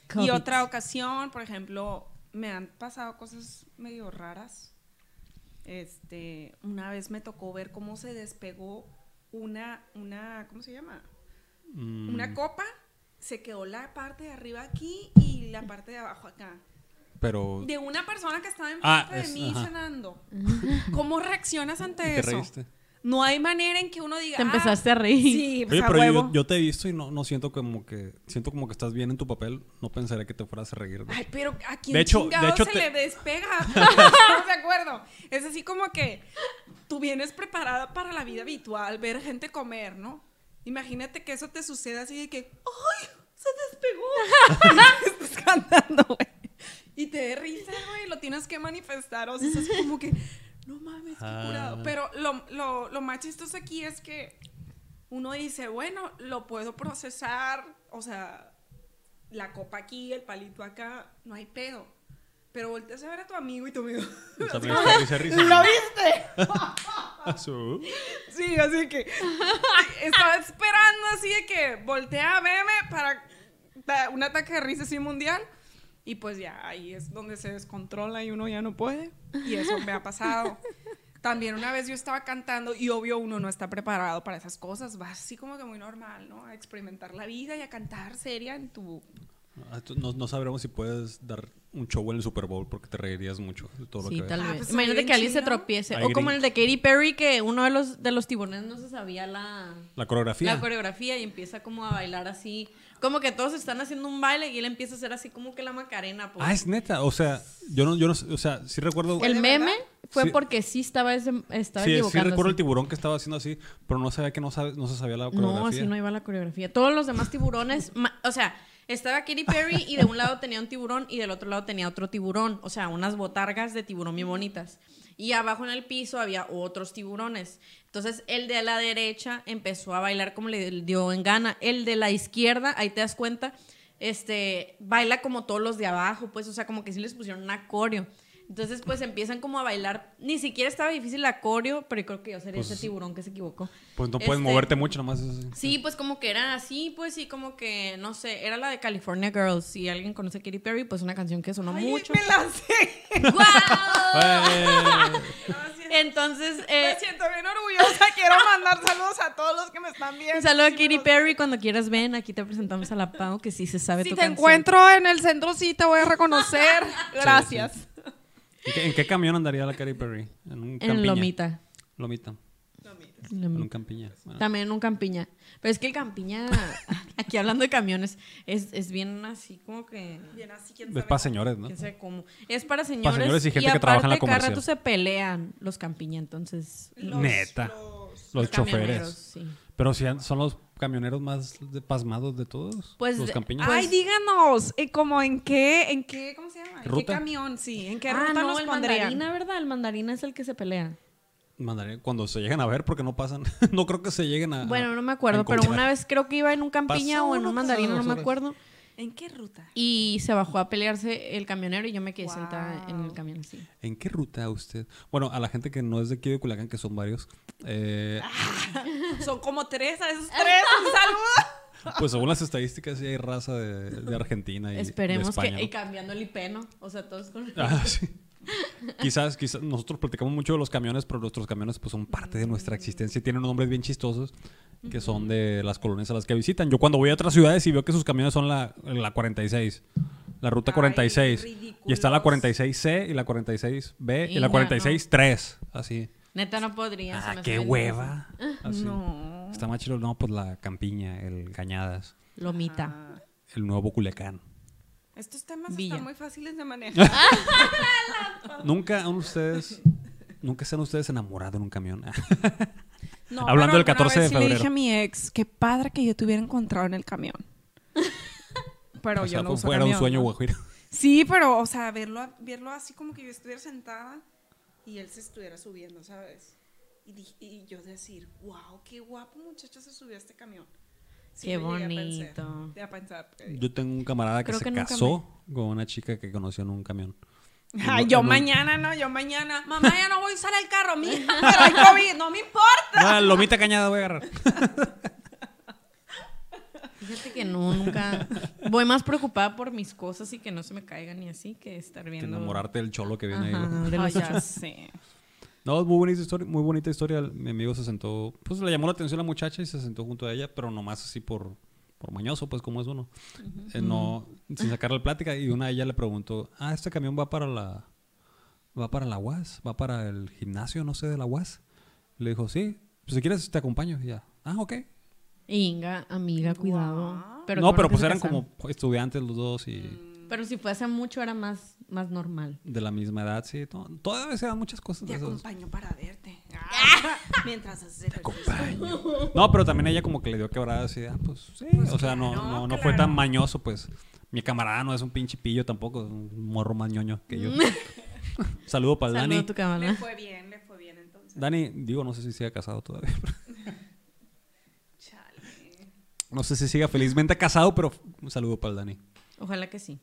COVID. Y otra ocasión, por ejemplo, me han pasado cosas medio raras. Este, una vez me tocó ver cómo se despegó una, una, ¿cómo se llama? Mm, Una copa. Se quedó la parte de arriba aquí y la parte de abajo acá. pero. De una persona que estaba Ah, enfrente es- de mí ajá. cenando. ¿Cómo reaccionas ante ¿Te eso? reíste? No hay manera en que uno diga. Te "Ah, empezaste a reír. Sí, pues Oye, a pero huevo. yo, yo te he visto y no, no siento como que. Siento como que estás bien en tu papel. No pensaría que te fueras a reír. de- Ay, pero a quién De hecho- de chingado hecho se te- le despega. ¿Estás de acuerdo? Es así como que tú vienes preparada para la vida habitual, ver gente comer, ¿no? Imagínate que eso te suceda así de que, ¡ay! Se despegó. Y estás cantando, güey. Y te dé risa, güey. Lo tienes que manifestar. O sea, es así como que, no mames, qué Ah. curado. Pero lo, lo, lo más chistoso aquí es que uno dice, bueno, lo puedo procesar. O sea, la copa aquí, el palito acá, no hay pedo. Pero volteas a ver a tu amigo y tu amigo. También está risa, risa. ¿Lo viste? Su- Sí, así que estaba esperando así de que voltea a verme para da- un ataque de risa así mundial. Y pues ya, ahí es donde se descontrola y uno ya no puede. Y eso me ha pasado. También una vez yo estaba cantando y obvio uno no está preparado para esas cosas, vas así como que muy normal, ¿no? A experimentar la vida y a cantar seria en tu... Ah, No, no sabremos si puedes dar un show en el Super Bowl porque te reirías mucho de todo lo Sí, que ves. tal Ah, vez. pues, Imagínate que alguien se tropiece. Ahí O como gringo. el de Katy Perry, que uno de los, de los tiburones no se sabía la, La coreografía. la coreografía y empieza como a bailar así. Como que todos están haciendo un baile y él empieza a hacer así como que la macarena. Pues. ah, es neta. O sea, yo no, yo no, sé, o sea, sí recuerdo. ¿Fue el meme fue Sí. porque sí estaba, ese, estaba Sí, sí recuerdo el tiburón que estaba haciendo así, pero no sabía que no, sabe, no se sabía la coreografía. No, así no iba la coreografía. Todos los demás tiburones, ma- o sea, estaba Katy Perry y de un lado tenía un tiburón y del otro lado tenía otro tiburón, o sea, unas botargas de tiburón bien bonitas. Y abajo en el piso había otros tiburones. Entonces, el de la derecha empezó a bailar como le dio en gana. El de la izquierda, ahí te das cuenta, este, baila como todos los de abajo, pues, o sea, como que sí les pusieron un coreo. Entonces, pues empiezan como a bailar. Ni siquiera estaba difícil la coreo, pero creo que yo sería Pues, ese tiburón que se equivocó. Pues no puedes Este, moverte mucho, nomás es así. Sí, pues como que era así, pues sí, como que, no sé, era la de California Girls. Si alguien conoce a Katy Perry, pues una canción que sonó Ay, mucho. me lancé. ¡Guau! Eh, Entonces, eh, Me siento bien orgullosa. Quiero mandar saludos a todos los que me están viendo. un saludo a Katy Perry. Cuando quieras ven, aquí te presentamos a la Pau, que sí se sabe Si tu te canción. encuentro en el centro, sí te voy a reconocer. Gracias. ¿En qué, en qué camión andaría la Katy Perry? En un En campiña. Lomita. Lomita. En Lomita. un campiña. Bueno. También en un campiña. Pero es que el campiña, aquí hablando de camiones, es, es bien así como que... Bien así, quién Es sabe para cómo. señores, ¿no? quién sabe cómo. Es para señores, señores y gente que trabaja en la aparte, cada comercial. rato se pelean los campiña, entonces... Los- Neta. los- Los camioneros, choferes. sí. Pero si son los camioneros más de- pasmados de todos. Pues, los campiñas. Ay, díganos, eh, como en qué, en qué, ¿cómo se llama? ¿En qué camión? Sí, ¿en qué ah, ruta no, nos el pondrían? mandarina, ¿verdad? El mandarina es el que se pelea. Mandaré cuando se lleguen a ver porque no pasan. no creo que se lleguen a. Bueno, no me acuerdo, pero una vez creo que iba en un campiña Pasó o en un mandarina, no me horas. acuerdo. ¿En qué ruta? Y se bajó a pelearse el camionero y yo me quedé sentada en el camión así. ¿En qué ruta usted? Bueno, a la gente que no es de aquí de Culiacán, que son varios, eh, Son como tres, a esos tres, un saludo. pues según las estadísticas sí hay raza de, de Argentina y de Esperemos España, que... ¿no? Y cambiando el IP, ¿no? O sea, todos con... Ah, sí. Quizás, quizás nosotros platicamos mucho de los camiones, pero nuestros camiones pues son parte de nuestra existencia y tienen nombres bien chistosos que son de las colonias a las que visitan. Yo cuando voy a otras ciudades y veo que sus camiones son la, la 46, la ruta Ay, 46 y está la ridículos. 46C y la 46B y, Y la no, 46-3, así. Neta, no podría. Ah, qué hueva. Así. No. Está más chido, no, pues la campiña, el Cañadas. Lomita. Ah, el nuevo Culiacán. Estos temas Villa. están muy fáciles de manejar. Nunca han ustedes, nunca se han ustedes enamorado en un camión. No, Hablando pero del 14 de vez sí le febrero. dije a mi ex, qué padre que yo te hubiera encontrado en el camión. Pero o yo sea, no fue- uso fuera un sueño ¿no? guajiro. Sí, pero, o sea, verlo, verlo así como que yo estuviera sentada y él se estuviera subiendo, ¿sabes? Y, y yo decir, wow, qué guapo muchacho se subió a este camión. Sí Qué a pensar, bonito. llegué a pensar. Yo tengo un camarada que Creo se que casó con una chica que conoció en un camión. Ay, yo mañana, no, yo mañana. Mamá, ya no voy a usar el carro, mija, pero hay COVID, no me importa. Ah, lomita cañada voy a agarrar. Fíjate que no, nunca. Voy más preocupada por mis cosas y que no se me caigan ni así que estar Que viendo. enamorarte del cholo que viene Ajá, ahí. de Ay, los ya sé. No, es muy bonita historia, muy bonita historia. Mi amigo se sentó, pues le llamó la atención a la muchacha y se sentó junto a ella, pero nomás así por, por mañoso, pues como es uno. Eh, no, sin sacarle plática. Y una de ellas le preguntó, ah, este camión va para la, va para la UAS, va para el gimnasio, no sé, de la UAS. Le dijo, sí, pues si quieres te acompaño. Y ya, ah, ok. Inga, amiga, cuidado. Pero no, pero pues eran como estudiantes los dos y Pero si fue hace mucho era más, más normal. de la misma edad, sí. to- Todavía se dan muchas cosas Te de acompaño para verte. Ah, Mientras haces ejercicio. No, pero también ella como que le dio quebrada así, ah, pues sí. o sea, no, claro, no, no fue tan mañoso, pues. Mi camarada no es un pinche pillo tampoco, es un morro más ñoño que yo. Saludo para el Saludo Dani. a tu Le cámara. fue bien, le fue bien entonces. Dani, digo, no sé si siga casado todavía. Chale. No sé si siga felizmente casado, pero un saludo para el Dani. Ojalá que sí.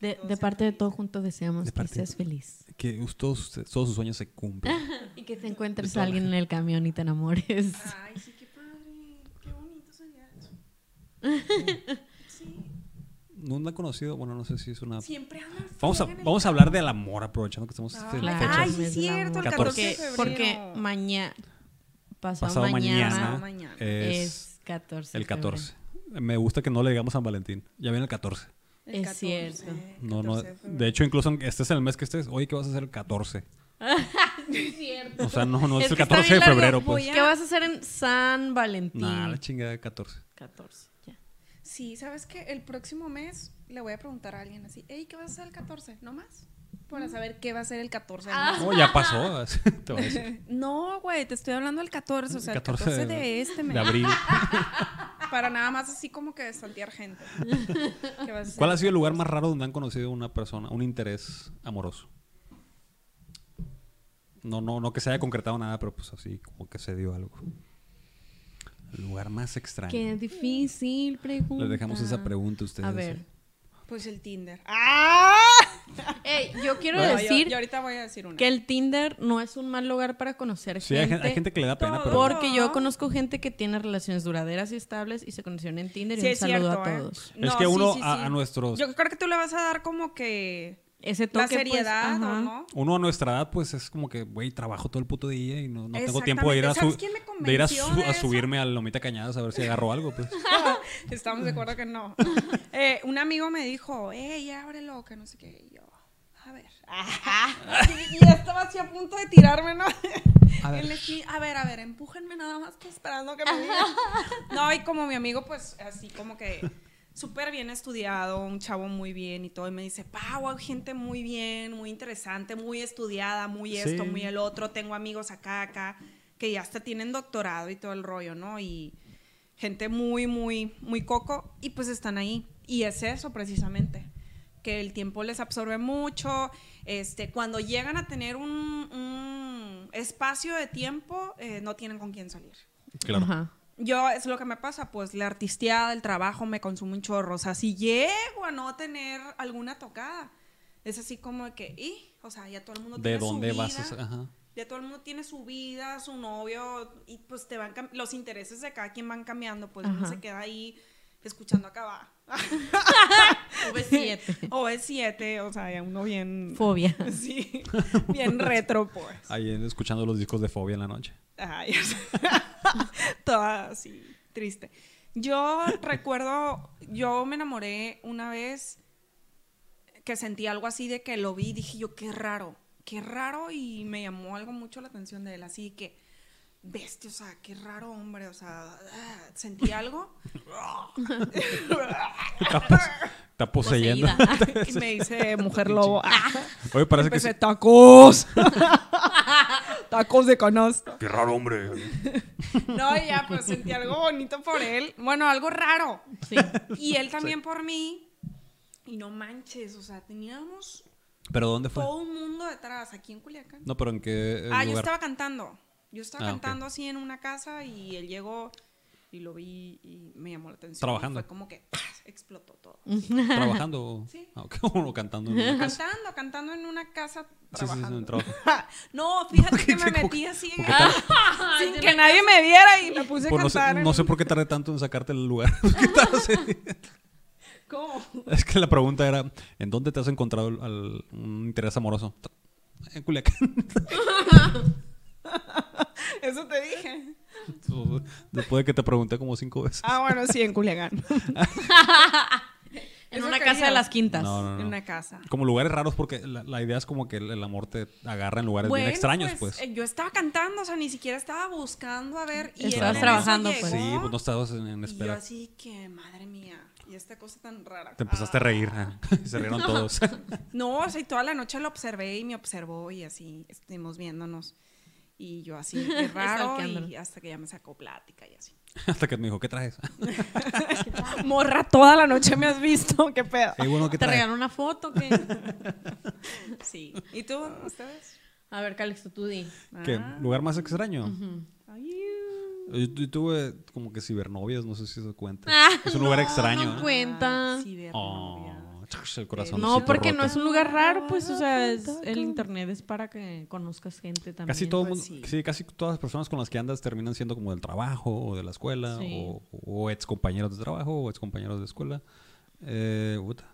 De, Todos de parte de todo juntos deseamos De que seas feliz. Que todos, todos sus sueños se cumplan. Y que te encuentres a alguien en el camión y te enamores. Ay, sí, qué padre. Qué bonito sería eso. Sí. no han conocido, bueno, no sé si es una... Siempre andan Vamos a, vamos a hablar del amor, aprovechando que estamos Ah, en claro. fechas. Ay, del cierto, el amor. 14 de Porque, febrero. porque mañana, pasado, Pasado mañana, mañana, es, es 14. el de febrero. 14. Me gusta que no le digamos San Valentín. Ya viene el 14. El Es cierto. No, no, 14 febrero. de hecho, incluso este es el mes que estés, oye, ¿qué vas a hacer el 14? Es cierto. O sea, no, no es, Es el que está 14 de febrero, pues. A- ¿Qué vas a hacer en San Valentín? Nah, la chingada de 14. 14, ya. Sí, ¿sabes qué? El próximo mes le voy a preguntar a alguien así, hey, ¿qué vas a hacer el 14? ¿No más? Para saber qué va a ser el 14. Ah. ¿no? Oh, ya pasó. te voy a decir. No, güey, te estoy hablando del 14, o sea, el 14 14, de- de este mes. De abril. Para nada más así como que saltear gente. ¿Qué vas a hacer ¿Cuál ha sido el lugar 14? más raro donde han conocido una persona, un interés amoroso? No, no, no que se haya concretado nada, pero pues así como que se dio algo. El lugar más extraño. Qué difícil pregunta. Les dejamos esa pregunta a ustedes. A ver. Pues el Tinder. ¡Ah! Ey, yo quiero decir yo, ahorita voy a decir una. que el Tinder no es un mal lugar para conocer Sí, gente. gen- hay gente que le da pena, pero... Porque yo No. conozco gente que tiene relaciones duraderas y estables y se conocieron en Tinder y Sí, un es saludo cierto, a ¿eh? todos. Es que sí, uno sí, a, sí. a nuestros... Yo creo que tú le vas a dar como que Ese toque, la pues, seriedad, ajá. ¿o no? Uno a nuestra edad, pues es como que, güey, trabajo todo el puto día y no, no tengo tiempo de ir a, su- ¿Sabes quién me de ir a, su- convenció de a eso? subirme a Lomita Cañadas a ver si agarro algo, pues. Estamos de acuerdo que no. Eh, un amigo me dijo, ey, ábrelo, que no sé qué. Y yo, a ver. y, y ya estaba así a punto de tirarme, ¿no? A ver. Así, a ver, a ver, empújenme nada más que esperando que me digan. No, y como mi amigo, pues así como que súper bien estudiado, un chavo muy bien y todo. Y me dice, Pau, hay gente muy bien, muy interesante, muy estudiada, muy esto, Sí. muy el otro. Tengo amigos acá, acá, que ya hasta tienen doctorado y todo el rollo, ¿no? Y gente muy, muy, muy coco y pues están ahí. Y es eso precisamente, que el tiempo les absorbe mucho. Este, cuando llegan a tener un, un espacio de tiempo, eh, no tienen con quién salir. Claro. Ajá yo es lo que me pasa, pues la artisteada, el trabajo me consume un chorro. O sea, si llego a no tener alguna tocada, es así como que, y, o sea, ya todo el mundo tiene su vida, vas. Ajá. Ya todo el mundo tiene su vida, su novio, y pues te van los intereses de cada quien van cambiando, pues Ajá. uno se queda ahí escuchando acabar. V7. V7, o sea, ya uno bien. Fobia. Sí, bien retro, pues. Ahí escuchando los discos de Fobia en la noche. Ay, toda así, triste. Yo recuerdo, yo me enamoré una vez que sentí algo así de que lo vi y dije yo, qué raro, qué raro, y me llamó algo mucho la atención de él, así que bestia, o sea, qué raro hombre, o sea, ah, sentí algo Está, pos- está poseyendo. Y me dice mujer lobo. Ah, Oye, parece que sí. tacos, tacos de canasta. Qué raro, hombre. No, ya, pues sentí algo bonito por él, bueno, algo raro. Sí. Y él también por mí. Y no manches, o sea, teníamos ¿Pero dónde fue? todo un mundo detrás, aquí en Culiacán. No, pero ¿en qué eh, ah, yo estaba cantando. Yo estaba Ah, cantando así en una casa y él llegó y lo vi y me llamó la atención. Trabajando. Y fue como que ¡pah! explotó todo. ¿Trabajando? Sí. Ah, ok. O cantando en una casa. Cantando, cantando en una casa Sí, sí, sí, trabajando. en trabajo. no, fíjate que me ¿Cómo que- metí así en- ¿Por qué tal? sin que nadie me viera y me puse Pues a no, sé, cantar. en no sé por qué tardé tanto en sacarte el lugar. ¿Cómo? es que la pregunta era, ¿en dónde te has encontrado al- al- un interés amoroso? En Culiacán. Eso te dije. Después de que te pregunté como cinco veces. Ah, bueno, sí, en Culiacán. En una casa de las quintas. No, no, En una casa. Como lugares raros porque la, la idea es como que el, el amor te agarra en lugares Bueno, bien extraños, pues. eh, yo estaba cantando, o sea, ni siquiera estaba buscando a ver. Y Estabas trabajando, pues. Sí, pues no estabas en, en Y yo espera. así que, madre mía, y esta cosa tan rara. Te empezaste a Ah. reír. ¿eh? Y se rieron todos. No, o sea, y toda la noche lo observé y me observó y así estuvimos viéndonos. Y yo así, qué raro, y hasta que ya me sacó plática y así. Hasta que me dijo, ¿qué traes? Morra, toda la noche me has visto, qué pedo. Ey, bueno, ¿qué ¿Te regaló una foto? ¿qué? Sí. ¿Y tú? ¿Ustedes? A ver, Calixto, tú di. ¿Qué? Ah. ¿Lugar más extraño? Yo, yo tuve como que cibernovias, no sé si se cuenta. Ah, es un lugar extraño. no ¿eh? cuenta. cibernovia. Oh, el corazón. No, porque no es un lugar raro, pues, o sea, es- Taco. el internet es para que conozcas gente también. Casi todo pues mundo, sí. sí, casi todas las personas con las que andas terminan siendo como del trabajo o de la escuela Sí. o, o ex compañeros de trabajo o ex compañeros de escuela. Eh, puta.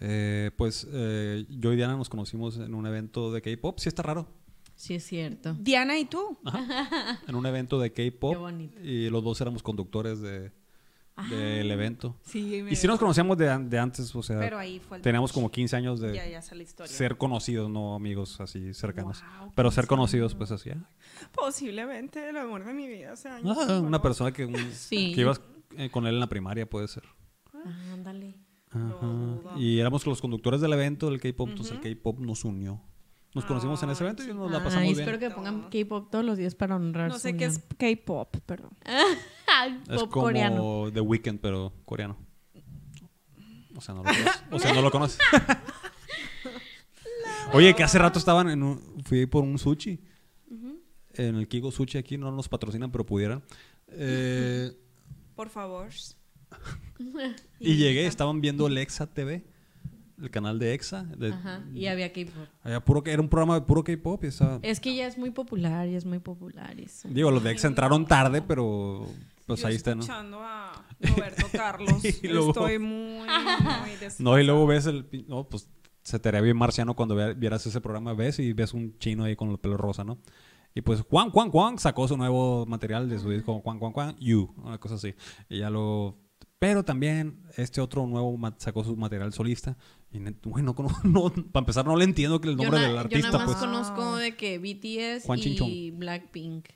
Eh, pues eh, yo y Diana nos conocimos en un evento de K-pop. Sí, está raro. Sí, es cierto. Diana y tú. En un evento de K-pop. Qué bonito. Y los dos éramos conductores de, del evento. Sí, Y sí nos conocíamos de, de antes, o sea, Pero ahí fue el teníamos touch. como 15 años de Ya, ya sé la historia. ser conocidos, no amigos así cercanos. Wow, Pero ser 15 conocidos, pues así. ah, Posiblemente el amor de mi vida hace años. ah, una persona que, un- Sí. que ibas eh, con él en la primaria, puede ser. Ah, ándale. Y éramos los conductores del evento del K-pop, entonces el K-pop nos unió. Nos conocimos en ese evento y nos la pasamos Ay, bien. espero que pongan K-pop todos los días para honrar No sé qué es. K-pop, perdón. Es pop como coreano. The Weeknd, pero coreano. O sea, no lo conoces. O sea, no lo conoces. Oye, que hace rato estaban en un... Fui por un sushi. En el Kigo Sushi aquí no nos patrocinan, pero pudieran. Eh, Por favor. y llegué, estaban viendo el Exa TV, el canal de Exa. de- Ajá, y había K-pop. había puro, era un programa de puro K-pop. y estaba- Es que ya es muy popular, ya es muy popular eso. Digo, los de Exa entraron tarde, pero pues Yo ahí está, ¿no? escuchando a Roberto Carlos. Y luego- Estoy muy, muy No, y luego ves el... No, pues se te haría bien marciano cuando vieras ese programa. Ves y ves un chino ahí con el pelo rosa, ¿no? Y pues Juan, Juan, Juan sacó su nuevo material de su disco Juan, Juan, Juan, You, una cosa así. Y ya lo... Pero también este otro nuevo sacó su material solista. Y bueno, no, no- para empezar no le entiendo que el Yo, nombre na- del yo artista, nada más pues. conozco de que BTS Juan y Blackpink.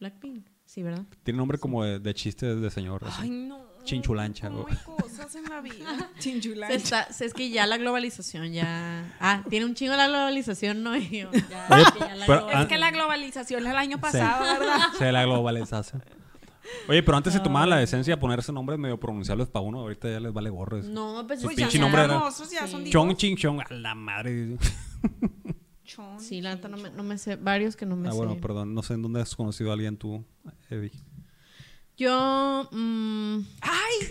Blackpink, sí, ¿verdad? Tiene nombre como de, de chiste de señor. así. Ay, no. Chinchulancha, ¿Cómo güey. hay cosas en la vida? Se Chinchulancha. está, se- es que ya la globalización ya... Ah, tiene un chingo la globalización, no yo. Ya, Oye, es que ya la pero- Es que la globalización es el año pasado, ¿verdad? Se la globalización. Oye, pero antes se tomaba la decencia de ponerse nombres medio pronunciables para uno. Ahorita ya les vale gorro. eso. No, pues Pues ya pinche ya- son nombre era- famosos, ya son Sí. Chong, ching, chong. A la madre. Chon, Sí, la neta no me, no me sé. Varios que no me Ah, sé. bueno, perdón. No sé en dónde has conocido a alguien tú, Evi. Yo... mm, ¡Ay!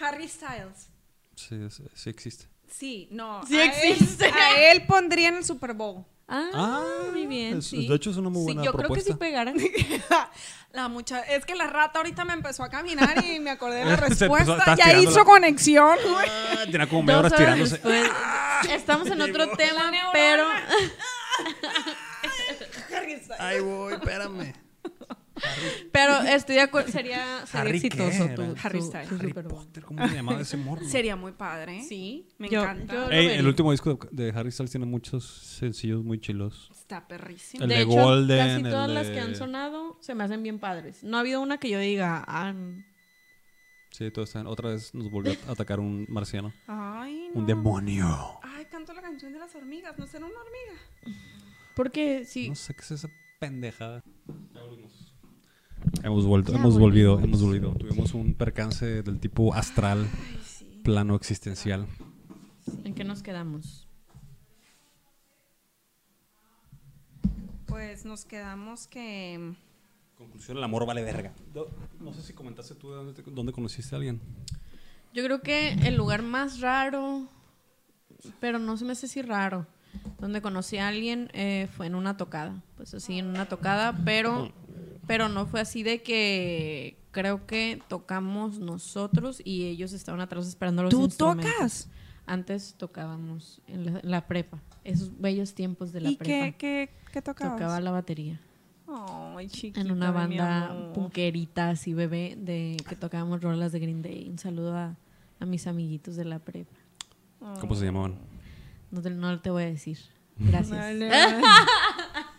Harry Styles. Sí, sí, sí existe. Sí, no. Sí a existe. Él, a él pondría en el Super Bowl. Ah, Ah, muy bien, es- sí. de hecho es una muy Sí, buena yo creo que sí pegaran. La mucha, es que la rata ahorita me empezó a caminar y me acordé de la respuesta. ya hizo conexión, güey. Ah, tenía como media Dos hora horas tirándose. después. Estamos en otro tema, pero... Ay, voy, espérame. Pero estoy de acuerdo, sería, sería Harry, ¿qué exitoso tu, Harry Styles. tu Harry. Potter, ¿cómo se llamaba ese morro? Sería muy padre. Sí, Me yo- encanta. yo lo Ey, el último disco de, de Harry Styles tiene muchos sencillos muy chilos. Está perrísimo. El de de hecho, Golden, casi todas las que han sonado se me hacen bien padres. No ha habido una que yo diga, ah, Sí, todo está. Otra vez nos volvió a atacar un marciano. Ay, no. Un demonio. Ay, canto la canción de las hormigas. ¿No será una hormiga? porque sí, No sé qué es esa pendejada. Hemos vuelto, Ya hemos volvido, hemos volvido. Tuvimos un percance del tipo astral, Ay, sí. plano existencial. ¿en qué nos quedamos? Pues nos quedamos que. Conclusión, el amor vale verga. No, no sé si comentaste tú de dónde, te- dónde conociste a alguien. Yo creo que el lugar más raro, pero no se me hace si raro, donde conocí a alguien eh, fue en una tocada. Pues así, en una tocada, pero, pero no fue así de que creo que tocamos nosotros y ellos estaban atrás esperando los ¿Tú instrumentos. tocas? Antes tocábamos en la, la prepa, esos bellos tiempos de la ¿Y prepa. qué, qué, qué tocabas? Tocaba la batería Ay, chiquita en una banda punquerita así bebé de que tocábamos rolas de Green Day. Un saludo a, a mis amiguitos de la prepa. ¿Cómo se llamaban? No te, no te voy a decir. Gracias. Vale.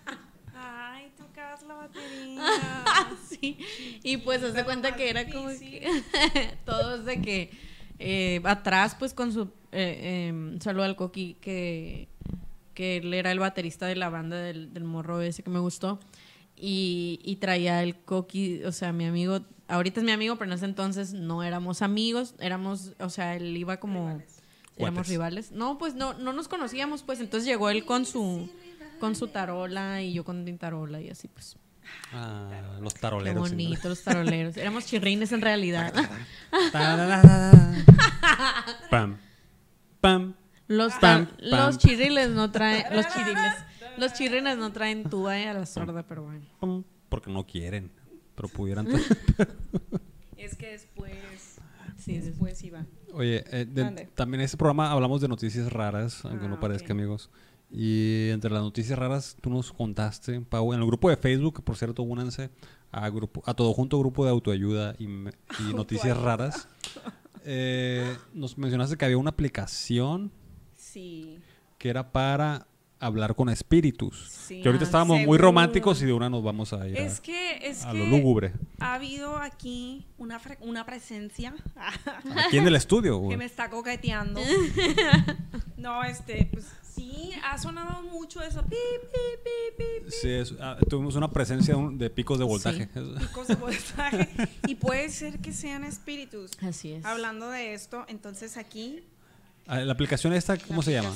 Batería. sí. Y pues haz de cuenta que era como que todos de que eh, atrás pues con su eh, eh, saludo al Coqui que que él era el baterista de la banda del, del morro ese que me gustó y, y traía el Coqui, o sea, mi amigo, ahorita es mi amigo, pero en ese entonces no éramos amigos, éramos, o sea, él iba como éramos rivales. No, pues no no nos conocíamos, pues entonces llegó él con su con su tarola y yo con mi tarola y así pues. Ah, los Qué taroleros. sí, ¿no? bonito, los taroleros. Éramos chirrines en realidad. Pam. Pam. Los, Pam, los chirriles no traen. Los chirriles. Los chirrines no traen tuba eh, a la sorda, pero bueno. pam. Porque no quieren. Pero pudieran. Es que después Sí, iba. Oye, eh, de- también en este programa hablamos de noticias raras, aunque Ah, no parezca, ok. amigos. Y entre las noticias raras, tú nos contaste, Pau, en el grupo de Facebook, por cierto, únanse a, grupo, a todo junto grupo de autoayuda y, y noticias raras. Eh, nos mencionaste que había una aplicación Sí. que era para hablar con espíritus. Sí. que ahorita Ah, estábamos muy románticos y de una nos vamos a ir a, Es que, es a que lo lúgubre. ha habido aquí una, fre- una presencia Aquí en el estudio, güey. que me está coqueteando. no, este, pues sí, ha sonado mucho eso. Pi, pi, pi, pi, pi. Sí, es- ah, tuvimos una presencia de un- de picos de voltaje. picos de voltaje. Y puede ser que sean espíritus. Así es. Hablando de esto, entonces aquí. Ah, La aplicación esta, ¿cómo se llama?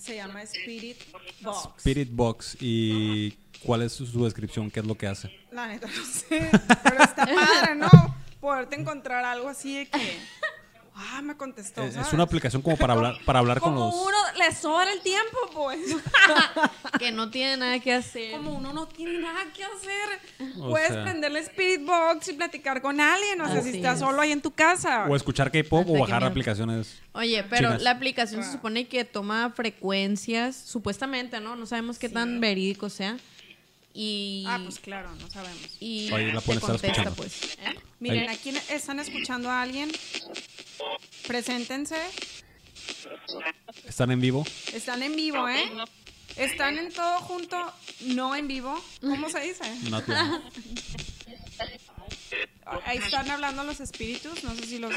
Se llama Spirit Box. Spirit Box. ¿Y cuál es su, su descripción? ¿Qué es lo que hace? La neta no sé. Pero está padre, ¿no? Poderte encontrar algo así de que. Ah, me contestó. Es ¿sabes? una aplicación como para hablar, para hablar con Como los... uno le sobra el tiempo, pues. Que no tiene nada que hacer. Como uno no tiene nada que hacer. O Puedes sea- prender la Spirit Box y platicar con alguien. O sea, si Así estás es. solo ahí en tu casa. O escuchar K-pop o bajar aplicaciones. Oye, pero Chinas. la aplicación se supone que toma frecuencias, supuestamente, ¿no? No sabemos qué tan verídico sea. Y. Ah, pues claro, no sabemos. y Ahí la te pueden estar contesta, escuchando. pues. ¿eh? Miren, Ahí. aquí están escuchando a alguien. Preséntense. ¿Están en vivo? Están en vivo, ¿eh? Están en todo junto, no en vivo. ¿Cómo se dice? Ahí están hablando los espíritus, no sé si los...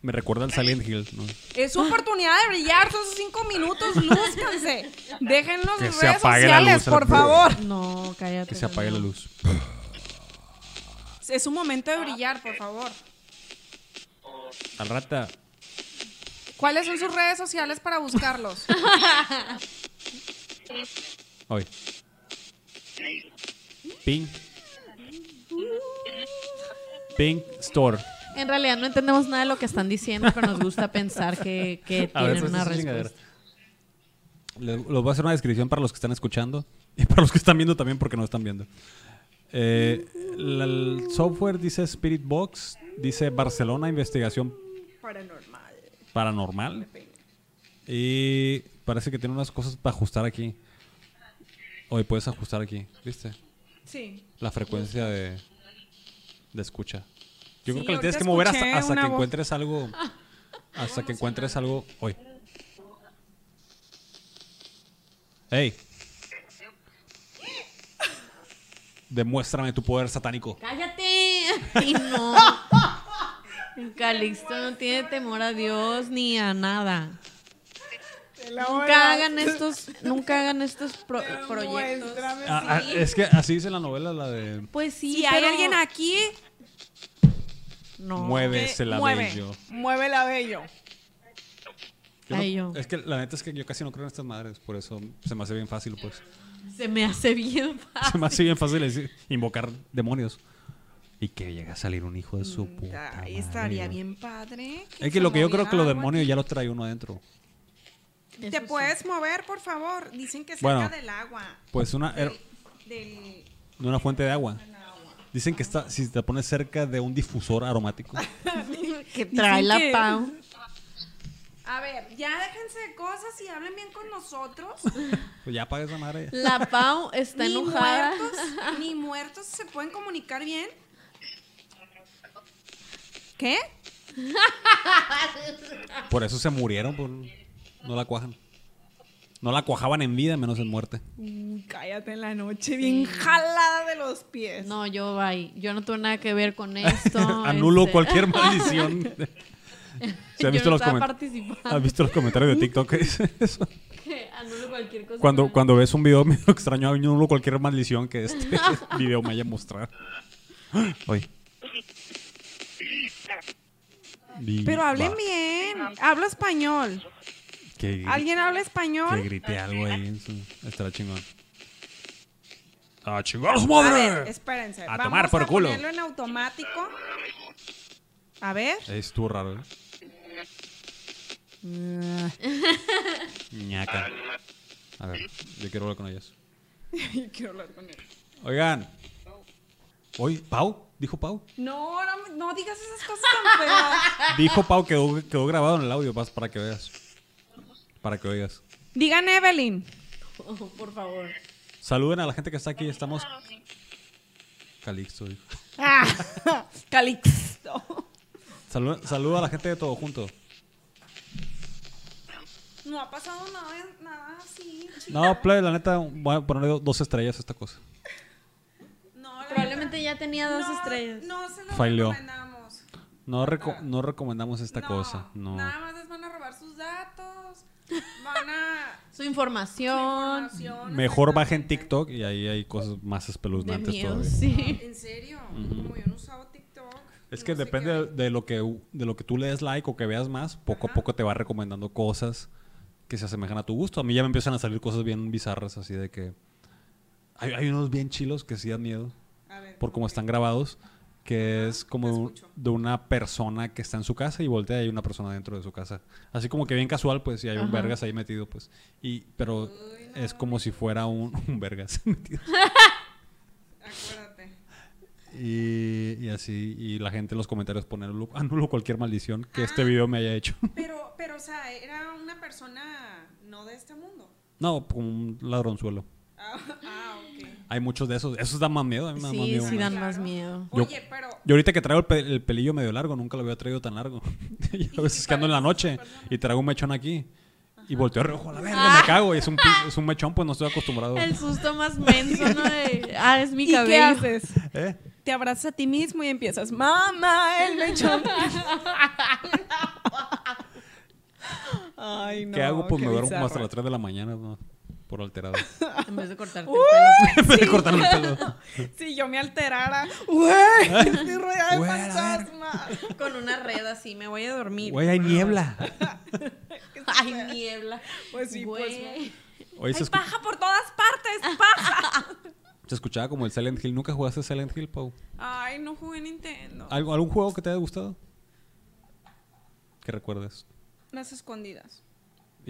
Me recuerda al Silent Hill. ¿no? Es su oportunidad de brillar, son cinco minutos, lúzcanse. Déjenlos en redes sociales, luz, por favor. No, cállate. Que se apague la luz. Es su momento de brillar, por favor. Al rata. ¿Cuáles son sus redes sociales para buscarlos? Hoy. Pink. Pink Store. En realidad no entendemos nada de lo que están diciendo, pero nos gusta pensar que, que ver, tienen pues, una respuesta. Les, voy a hacer una descripción para los que están escuchando y para los que están viendo también porque no están viendo. Eh, la- el software dice Spirit Box, dice Barcelona Investigación Paranormal. Paranormal y parece que tiene unas cosas para ajustar aquí. Hoy puedes ajustar aquí, ¿viste? Sí. La frecuencia de, de escucha. Yo Sí, creo que le tienes que mover hasta, que voz. encuentres algo. Hasta que encuentres algo hoy. ¡Ey! Demuéstrame tu poder satánico. ¡Cállate! ¡Ay, no! Calixto no tiene temor a Dios ni a nada. Nunca hagan estos, nunca hagan estos pro- proyectos. Ah, ah, es que así dice la novela, la de Pues sí, Si hay pero alguien aquí, no. Muévese la mueve, bello. mueve la bello. Yo no- Ay, yo. Es que la neta es que yo casi no creo en estas madres, por eso se me hace bien fácil, pues. Se me hace bien fácil. Se me hace bien fácil decir- invocar demonios. Y que llegue a salir un hijo de su puta. Ahí madre, estaría bien padre. Es que lo que yo creo que los demonios ya los trae uno adentro. ¿Te sí. puedes mover, por favor? Dicen que cerca Bueno. del agua. Pues una, er- Del... de una fuente de agua. Dicen que está, si te pones cerca de un difusor aromático. Que trae la que- Pau. A ver, ya déjense de cosas y hablen bien con nosotros. Pues ya apaga esa madre. La Pau está ni enojada. muertos, ni muertos se pueden comunicar bien. ¿Qué? Por eso se murieron, por, no la cuajan. No la cuajaban en vida, menos en muerte. Cállate en la noche, bien jalada de los pies. No, yo bye. Yo no tuve nada que ver con esto. Anulo este. cualquier maldición. ¿Se has visto, no los. ¿Has visto los comentarios de TikTok que dice eso? Que anulo cualquier cosa. Cuando, con- cuando ves un video medio extraño, anulo cualquier maldición que este video me haya mostrado. Hoy. Pero hablen bien. Hablo español. Que, ¿Alguien habla que español? grite algo ahí. en su- Estará chingón. ¡A chingar a su A ver, madre! espérense. A Vamos tomar por a culo. ponerlo en automático. A ver. Estuvo raro, ¿eh? Ñaca. A ver, yo quiero hablar con ellas. Yo quiero hablar con él. Oigan. Oye, Pau. Dijo Pau. No, no, no digas esas cosas tan feas. Dijo Pau, quedó, quedó grabado en el audio, vas para que veas. Para que oigas. Digan Evelyn. Oh, por favor. Saluden a la gente que está aquí. Estamos. Calixto, dijo. Ah, Calixto. Saluda, saluda a la gente de todo junto. No ha pasado nada, nada así. No, play, la neta, voy a ponerle do- dos estrellas a esta cosa. Ya tenía dos no, estrellas. No se lo recomendamos. No, reco- no recomendamos esta cosa. No. Nada más les van a robar sus datos. Van a. Su información. información, Mejor bajen. TikTok y ahí hay cosas más De espeluznantes miedo, todavía. sí. En serio, como yo no usaba TikTok. Es que depende de, de lo que de lo que tú le des like o que veas más, poco a poco te va recomendando cosas que se asemejan a tu gusto. A mí ya me empiezan a salir cosas bien bizarras, así de que hay, hay unos bien chilos que sí dan miedo por cómo están grabados, que es como de una persona que está en su casa y voltea y hay una persona dentro de su casa. Así como que bien casual, pues, y hay un Ajá. vergas ahí metido, pues. Y, pero es como si fuera un, un vergas metido. Acuérdate. Y, y así, y la gente en los comentarios pone "Anulo- cualquier maldición que este Ah. video me haya hecho. Pero, pero, o sea, era una persona no de este mundo. No, un ladronzuelo. Ah, ah, ok. Hay muchos de esos. Esos dan más miedo. A mí me dan más Sí, miedo. sí más. dan Claro. más miedo. Yo- Oye, pero. Yo ahorita que traigo el, pe- el pelillo medio largo, nunca lo había traído tan largo. y a veces que ando en la noche y traigo un mechón aquí. Y volteo a reojo a la verga, me cago. Y es un, es un mechón, pues no estoy acostumbrado. El susto más menso, ¿no? De, ah, es mi ¿Y qué haces? ¿Eh? Te abrazas a ti mismo y empiezas, mamá, el mechón. Ay, no. ¿Qué hago? Pues qué me duermo hasta las 3 de la mañana, ¿no? Por alterado. En vez de cortarte Uy, el En vez de cortarme el pelo. Si yo me alterara, güey, estoy rodeada de fantasmas. pelo. Con una red así, me voy a dormir. Güey, hay niebla. Ay, niebla. Pues sí, pues, Güey. Hay paja por todas partes, paja. se escuchaba como el Silent Hill. ¿Nunca jugaste Silent Hill, Pau? Ay, no jugué Nintendo. ¿Algo, ¿Algún juego que te haya gustado? Que recuerdes. Las escondidas.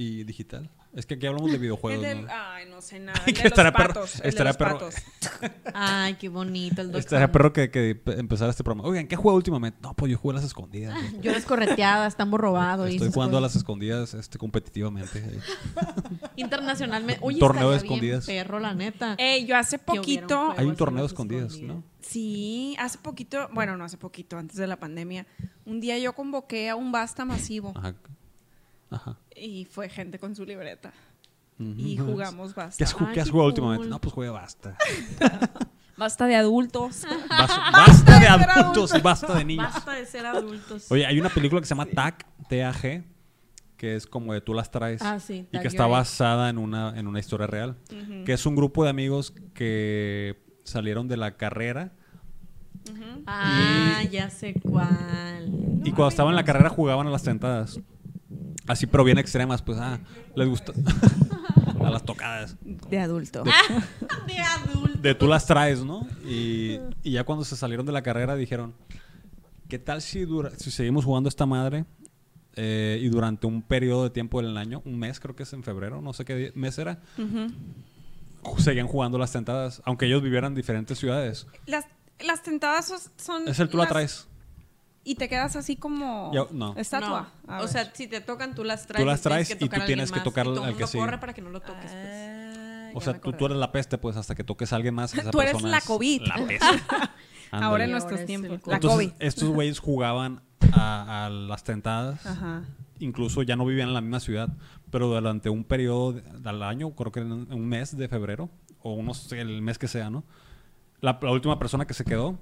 ¿Y digital? Es que aquí hablamos de El videojuegos, del, ¿no? ay, no sé nada. Que El de los estará perro- patos. el de estará los perro. patos. Ay, qué bonito el doctor. perro que, que pe- empezara este programa. Oigan, ¿qué juego últimamente? No, pues yo jugué a las escondidas. güey. Yo las correteadas, están robado. y Estoy jugando a cosas. las escondidas este, competitivamente. eh. Internacionalmente. Oye, torneo de bien escondidas. perro, la neta. Ey, yo hace poquito. Hay un torneo de escondidas, escondidas. ¿no? Sí, hace poquito, bueno, no hace poquito, antes de la pandemia, un día yo convoqué a un basta masivo Ajá. Ajá. y fue gente con su libreta y jugamos ¿Qué basta. has, ju- Ay, qué has jugado cool. últimamente? No, pues jugué basta. Basta de adultos. Bas- Basta de adultos y basta de niños. Basta de ser adultos. Oye, hay una película que se llama TAG, T-A-G, que es como de tú las traes. Ah, sí, Y que está basada en una, en una historia real. Que es un grupo de amigos que salieron de la carrera Ah, ya sé cuál. y cuando estaban en la carrera jugaban a las tentadas. Así, pero bien extremas, pues, ah, les gusta. a las tocadas. De adulto. De adultos. De tú las traes, ¿no? Y, y ya cuando se salieron de la carrera dijeron, ¿qué tal si, dura, si seguimos jugando esta madre eh, y durante un periodo de tiempo del año, un mes creo que es en febrero, no sé qué mes era, seguían jugando las tentadas, aunque ellos vivieran en diferentes ciudades. Las, las tentadas son-. Es el tú la traes. Y te quedas así como. Ya, no. Estatua. No, A o ver. sea, si te tocan, tú las traes. Tú las traes y tú tienes que tocar al el que sigue. corre para que no lo toques, pues. Ah, O sea, tú, tú eres la peste, pues, hasta que toques a alguien más. esa Tú eres la es COVID. La peste. Ahora en nuestros ahora tiempos. el La Entonces, COVID. estos güeyes jugaban a, a las tentadas. Ajá. Incluso ya no vivían en la misma ciudad, pero durante un periodo del año, creo que en un mes de febrero, o unos, el mes que sea, ¿no? La, la última persona que se quedó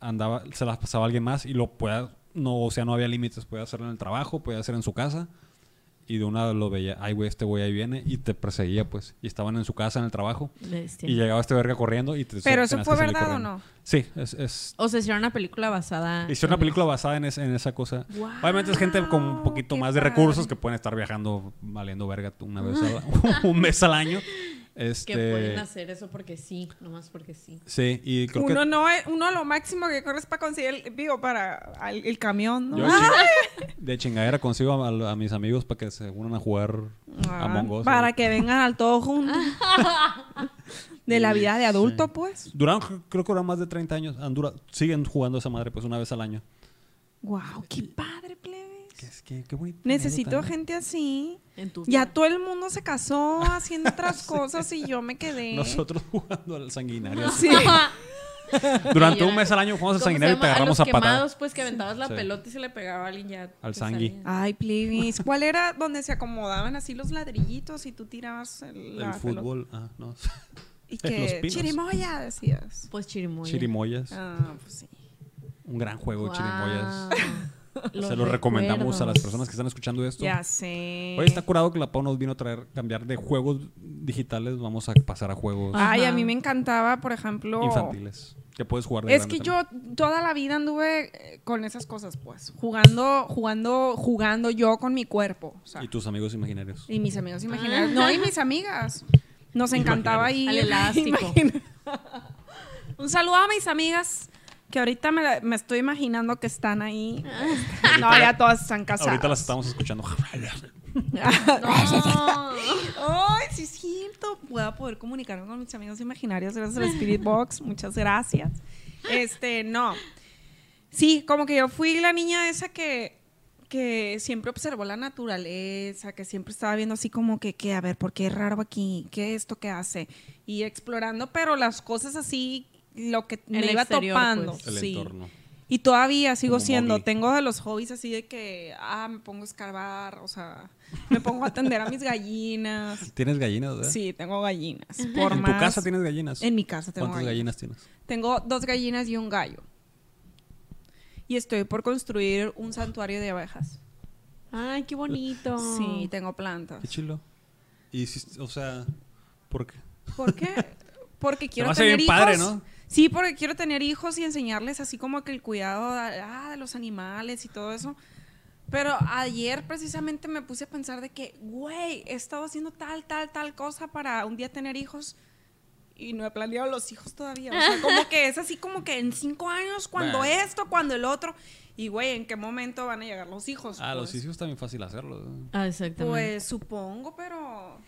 andaba, se las pasaba a alguien más y lo pueda, no, o sea, no había límites, podía hacerlo en el trabajo, podía hacer en su casa. Y de una lo veía, ay, güey, este güey ahí viene, y te perseguía, pues. Y estaban en su casa, en el trabajo, Bestia. y llegaba este verga corriendo y te Pero eso fue verdad o corriendo. no? Sí, es, es, O sea, hicieron una película basada. Hicieron una película basada en, ese- en esa cosa. Obviamente es gente con un poquito más de padre. recursos que pueden estar viajando valiendo verga una vez al, un mes al año. Este, Que pueden hacer eso porque sí, nomás porque sí. Sí, y creo Uno que no es, uno lo máximo que corres para conseguir el, digo, para el, camión, ¿no? yo de chingadera consigo a, a mis amigos para que se unan a jugar Ah, Among Us. para ¿no? que vengan al todo juntos. de la vida de adulto, pues. Duraron, creo que duran más de 30 años. Han dura- siguen jugando esa madre, pues, una vez al año. Wow, qué padre. Qué, qué, qué bonito. Necesito anécdota, ¿no? gente así. En tu Ya todo el mundo se casó haciendo otras cosas y yo me quedé. Nosotros jugando al sanguinario. Sí. Durante un mes al año jugamos al ¿Cómo se sanguinario y agarramos a a los patada. quemados, pues que aventabas la Sí. pelota y se le pegaba a alguien ya. Al sangui. Ay, plebis. ¿Cuál era donde se acomodaban así los ladrillitos y tú tirabas el, El pelota? fútbol. Ah, no. Y que chirimoya decías. Pues chirimoya. Chirimoyas. Ah, pues sí. Un gran juego, chirimoyas. Se lo recomendamos a las personas que están escuchando esto. Ya sé. Hoy está curado que la Pau nos vino a traer, cambiar de juegos digitales, vamos a pasar a juegos Ay, a mí me encantaba, por ejemplo. infantiles. Que puedes jugar de Es que también. yo toda la vida anduve eh, con esas cosas, pues. Jugando, jugando, jugando yo con mi cuerpo. o sea, Y tus amigos imaginarios. y mis amigos imaginarios. No, y mis amigas. Nos encantaba ahí. Al elástico. Un saludo a mis amigas que ahorita me, la- me estoy imaginando que están ahí. no, ya todas están casadas. Ahorita las estamos escuchando. No. Ay, sí es cierto. Voy a poder comunicarme con mis amigos imaginarios gracias al Spirit Box. Muchas gracias. Este, no. Sí, como que yo fui la niña esa que, que siempre observó la naturaleza, que siempre estaba viendo así como que, que, a ver, ¿por qué es raro aquí? ¿Qué es esto que hace? Y explorando, pero las cosas así, lo que me El iba exterior, topando. pues. El sí. entorno. Y todavía sigo Como siendo, Mowgli. tengo de los hobbies así de que, ah, me pongo a escarbar, o sea, me pongo a atender a mis gallinas. ¿Tienes gallinas? verdad? Sí, tengo gallinas. Por ¿En tu casa tienes gallinas? En mi casa tengo ¿Cuántas gallinas. gallinas tienes? Tengo dos gallinas y un gallo. Y estoy por construir un santuario de abejas. Ay, qué bonito. Sí, tengo plantas. Qué chilo. Y, si- o sea, ¿por qué? ¿Por qué? Porque quiero me hace tener bien hijos. padre, ¿no? Sí, porque quiero tener hijos y enseñarles así como que el cuidado de, ah, de los animales y todo eso. Pero ayer precisamente me puse a pensar de que, güey, he estado haciendo tal, tal, tal cosa para un día tener hijos y no he planeado los hijos todavía. O sea, como que es así como que en cinco años, cuando Bueno. esto, cuando el otro. Y, güey, ¿en qué momento van a llegar los hijos? Ah, los Pues, hijos también fácil hacerlo. ¿no? Ah, exactamente. Pues supongo, pero...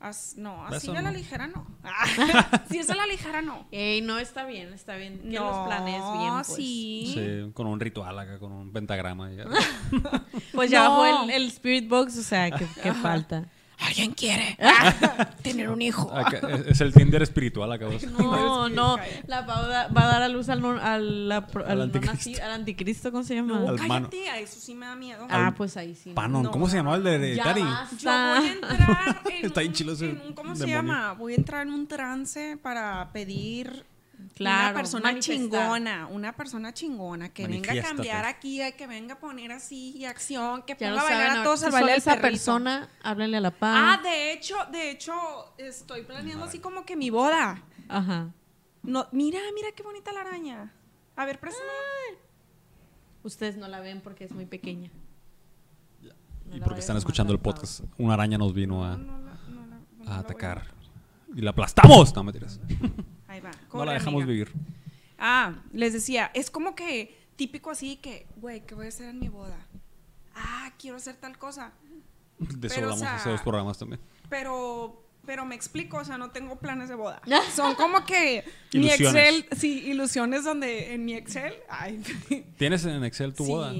as- no, así de la no. ligera no. si es a la ligera no. Ey, no, está bien, está bien. Que no, los planees bien, pues. sí. Sí, con un ritual acá, con un pentagrama. ya. Pues ya No. bajó el, el Spirit Box, o sea, que, que falta. ¿Alguien quiere tener un hijo? Acá, es, el Tinder espiritual acá. vos. No, no. La Pau da- va a dar a luz al, no- al, la Al al no anticristo. naci- al anticristo, ¿cómo se llama? No, cállate, a eso sí me da miedo. Ah, pues ahí sí. Panon, No. ¿cómo se llamaba el de basta. Yo voy a entrar en Está bien un- en un- ¿Cómo se llama? Voy a entrar en un trance para pedir Claro, una persona manifestar. chingona, una persona chingona que venga a cambiar aquí, que venga a poner así y acción, que Ya ponga a bailar saben, a todos al baile esa perrito. persona, háblenle a la Pau. Ah, de hecho, de hecho, estoy planeando así como que mi boda. Ajá. No, mira, mira qué bonita la araña. A ver, préstame. Ustedes no la ven porque es muy pequeña. No Y porque están escuchando el podcast, una araña nos vino a, No, no la- no la- no la voy a a- atacar. Y la aplastamos. No, mentiras. Ahí va. No la dejamos amiga. vivir. Ah, les decía, es como que típico así que, güey, ¿qué voy a hacer en mi boda? Ah, quiero hacer tal cosa. De eso Pero, o hablamos sea, hace dos programas también. Pero, pero me explico, o sea, no tengo planes de boda. Son como que mi. Excel, sí, ilusiones donde en mi Excel, ay, ¿Tienes en Excel tu sí, boda?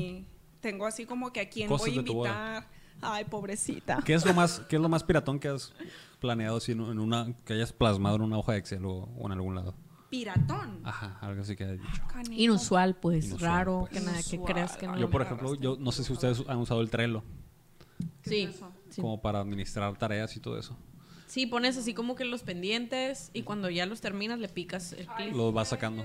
tengo así como que a quién Cosas voy a invitar. Ay, pobrecita. ¿Qué es lo más, qué es lo más piratón que has planeado así en, en una, que hayas plasmado en una hoja de Excel o, o en algún lado? Piratón. Ajá, algo así que hayas dicho. Canijo. Inusual, pues, Inusual, raro, pues. que nada, que Inusual. creas que no. Yo, por ejemplo, yo no sé si ustedes han usado el Trello ¿Qué Sí, es eso? sí. como para administrar tareas y todo eso. Sí, pones así como que los pendientes y cuando ya los terminas le picas el clic. Lo vas sacando.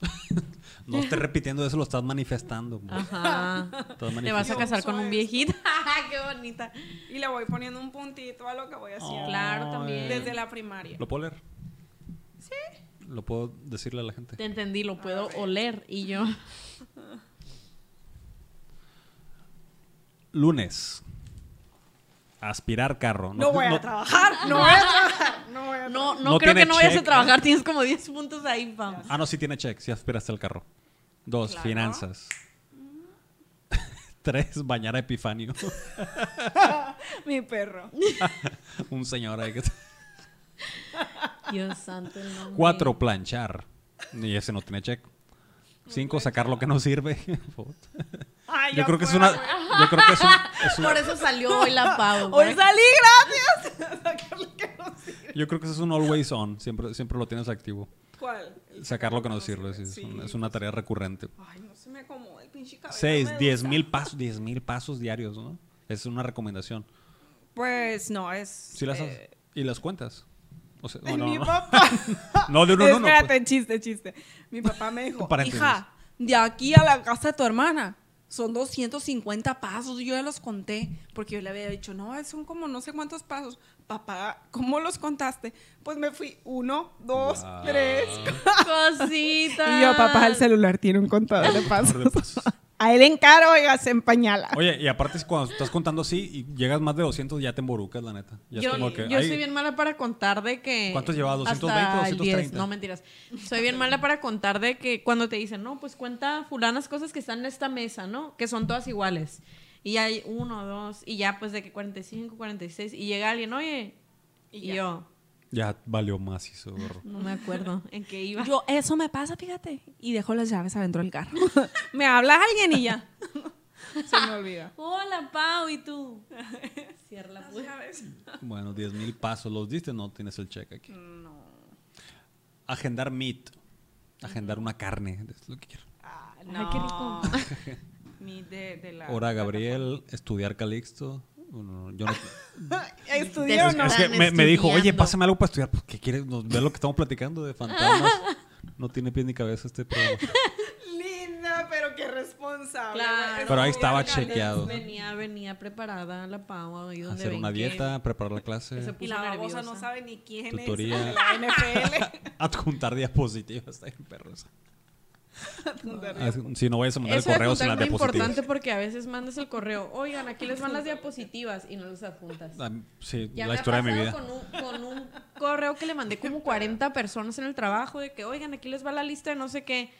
no estés repitiendo eso, lo estás manifestando. Ajá. Estás Te vas a casar con un viejito. ¡Qué bonita! Y le voy poniendo un puntito a lo que voy haciendo. Claro, también. Desde la primaria. ¿Lo puedo leer? Sí. Lo puedo decirle a la gente. Te entendí, lo puedo oler y yo. Lunes. Aspirar carro. No, voy a trabajar, no voy a trabajar, no voy a No, no, No creo que no vayas a trabajar, tienes como 10 puntos ahí, vamos. Ah, no, sí tiene check. Sí aspiraste al carro. Dos, Claro. finanzas. Tres, bañar a Epifanio. Mi perro. Un señor ahí que... Dios santo. el nombre. Cuatro, planchar. Y ese no tiene check. Cinco, sacar lo que no sirve. Ay, yo creo que es fuera, una. Yo creo que es un. es un- Por eso salió hoy la Pau. Hoy salí, gracias. Sacar lo que no sirve. yo creo que eso es un always on. Siempre, siempre lo tienes activo. ¿Cuál? El Sacar lo que no sirve. sí, es, Sí. un- es una tarea recurrente. Ay, no se me acomoda el pinche cabello. Seis, diez mil pasos, diez mil pasos diarios, ¿no? Es una recomendación. Pues no, es. Si las eh, y las cuentas. O sea, no, mi no, no. papá. No, de uno uno. Espérate, pues. chiste, chiste. Mi papá me dijo, hija, de aquí a la casa de tu hermana son 250 pasos. Yo ya los conté porque yo le había dicho, no, son como no sé cuántos pasos. Papá, ¿cómo los contaste? Pues me fui uno, dos, Wow. tres. Cosita. Y yo, papá, el celular tiene un contador de pasos. A él encargo, oiga, se empañala. Oye, y aparte es cuando estás contando así y llegas más de 200 ya te emborucas, la neta. Ya yo es como que, yo soy bien mala para contar de que. ¿Cuántos llevabas? ¿220 o hasta el 230? 10. No, mentiras. Soy bien mala para contar de que cuando te dicen, no, pues cuenta fulanas cosas que están en esta mesa, ¿no? Que son todas iguales. Y hay uno, dos, y ya pues de que 45, 46. Y llega alguien, oye. Y, Y ya. yo, ya valió más eso, gorro. no me acuerdo en qué iba. Yo, eso me pasa, fíjate. Y dejo las llaves adentro del carro. me habla alguien y ya. se me olvida. Hola, Pau, ¿y tú? Cierra la puerta. Bueno, 10 mil pasos. ¿Los diste? No tienes el check aquí. No. Agendar meat. Agendar una carne. Es lo que quiero. Ah, Ay, qué rico. Mi de, de la Hora Gabriel, estudiar Calixto. Bueno, yo no- ¿Estudió o es, no? es que Están me, me dijo, oye, pásame algo para estudiar. Pues, ¿Qué quieres? Nos ve lo que estamos platicando de fantasmas. No tiene pies ni cabeza este programa. Linda, pero qué responsable. Claro. Pero ahí estaba chequeado. Venía, venía preparada la Pau ahí donde Hacer una que- dieta, preparar la clase, Y la babosa nerviosa. no sabe ni quién Tutoría. es la NFL. adjuntar diapositivas. Está bien, perros. Si no vayas a mandar Eso correos en las adjuntar es muy diapositivas. importante porque a veces mandas el correo, oigan, aquí les van las diapositivas y no los adjuntas. Ah, Sí, Ya la me historia ha de mi vida. Con un, con un correo que le mandé como 40 personas en el trabajo de que, oigan, aquí les va la lista de no sé qué.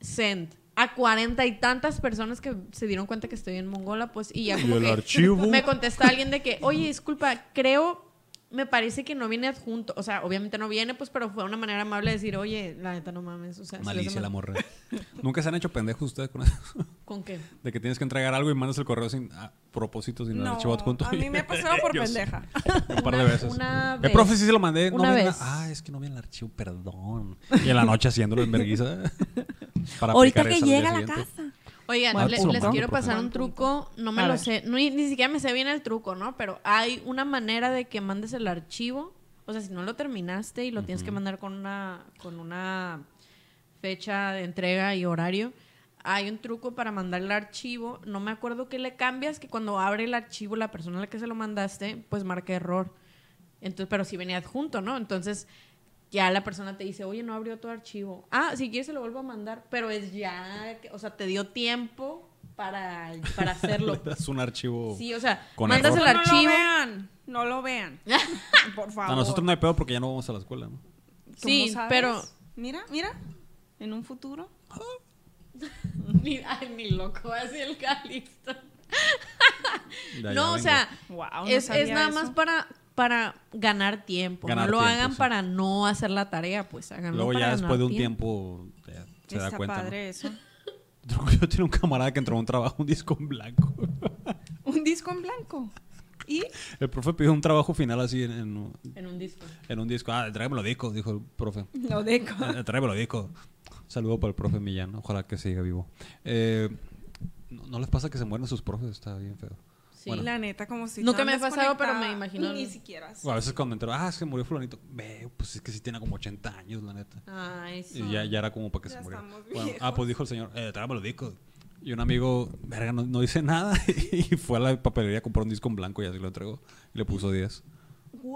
Send. A cuarenta y tantas personas que se dieron cuenta que estoy en Mongola, pues, y ya Y como el que archivo. me contesta alguien de que, oye, disculpa, creo, me parece que no viene adjunto. O sea, obviamente no viene, pues, pero fue una manera amable de decir, oye, la neta no mames. O sea, Malicia mando- la morra. Nunca se han hecho pendejos ustedes con eso. ¿Con qué? De que tienes que entregar algo y mandas el correo sin a propósito, sin el No, archivo adjunto. a mí me ha pasado por pendeja. Un par de veces. una El vez. profe sí se lo mandé. No Una la- vez. Ah, es que no vi el archivo, perdón. Y en la noche haciéndolo en vergüenza. Para Ahorita que llega a la casa. Oigan, les quiero ¿Cuál pasar un truco, no me A lo ver. sé, no, ni, ni siquiera me sé bien el truco, ¿no? Pero hay una manera de que mandes el archivo, o sea, si no lo terminaste y lo tienes que mandar con una, con una fecha de entrega y horario, hay un truco para mandar el archivo, no me acuerdo qué le cambias, que cuando abre el archivo la persona a la que se lo mandaste, pues marca error. Entonces, pero si venía adjunto, ¿no? Entonces, ya la persona te dice, oye, no abrió tu archivo. Ah, si quieres se lo vuelvo a mandar, pero es ya, que- o sea, te dio tiempo para, para hacerlo. Es un archivo. Sí, o sea, Con mandas error. el No archivo. lo vean. No lo vean. Por favor. A nosotros no hay pedo porque ya no vamos a la escuela, ¿no? ¿Cómo Sí, sabes? pero Mira, mira. En un futuro. ni, ay, ni loco, así el Calixto. No, o sea, Wow, no es, es nada eso. más para, para ganar tiempo. Ganar no lo tiempo, hagan sí. para no hacer la tarea, pues háganlo Luego para ya ganar después de un tiempo se da cuenta. ¿no? padre eso. Yo tenía un camarada que entró a un trabajo, un disco en blanco. Un disco en blanco. Y El profe pidió un trabajo final así en, en- En un disco. en un disco. Ah, tráeme los discos, dijo el profe. lo deco. Eh, tráeme los discos. Saludo para el profe Millán, ojalá que siga vivo. Eh, ¿no, no les pasa que se mueren sus profes? Está bien feo. Sí. Bueno. La neta, como si Nunca me ha pasado, pero me imagino- Ni siquiera. O a veces cuando entró, ah, es que murió fulanito. Ve, pues es que sí tiene como 80 años, la neta. Ay, sí. Y ya, ya era como para que Ya se muriera. Bueno, ah, pues dijo el señor, eh, tráeme los discos. Y un amigo, verga, no, no dice nada. y fue a la papelería a comprar un disco en blanco y así lo entregó. Y le puso 10.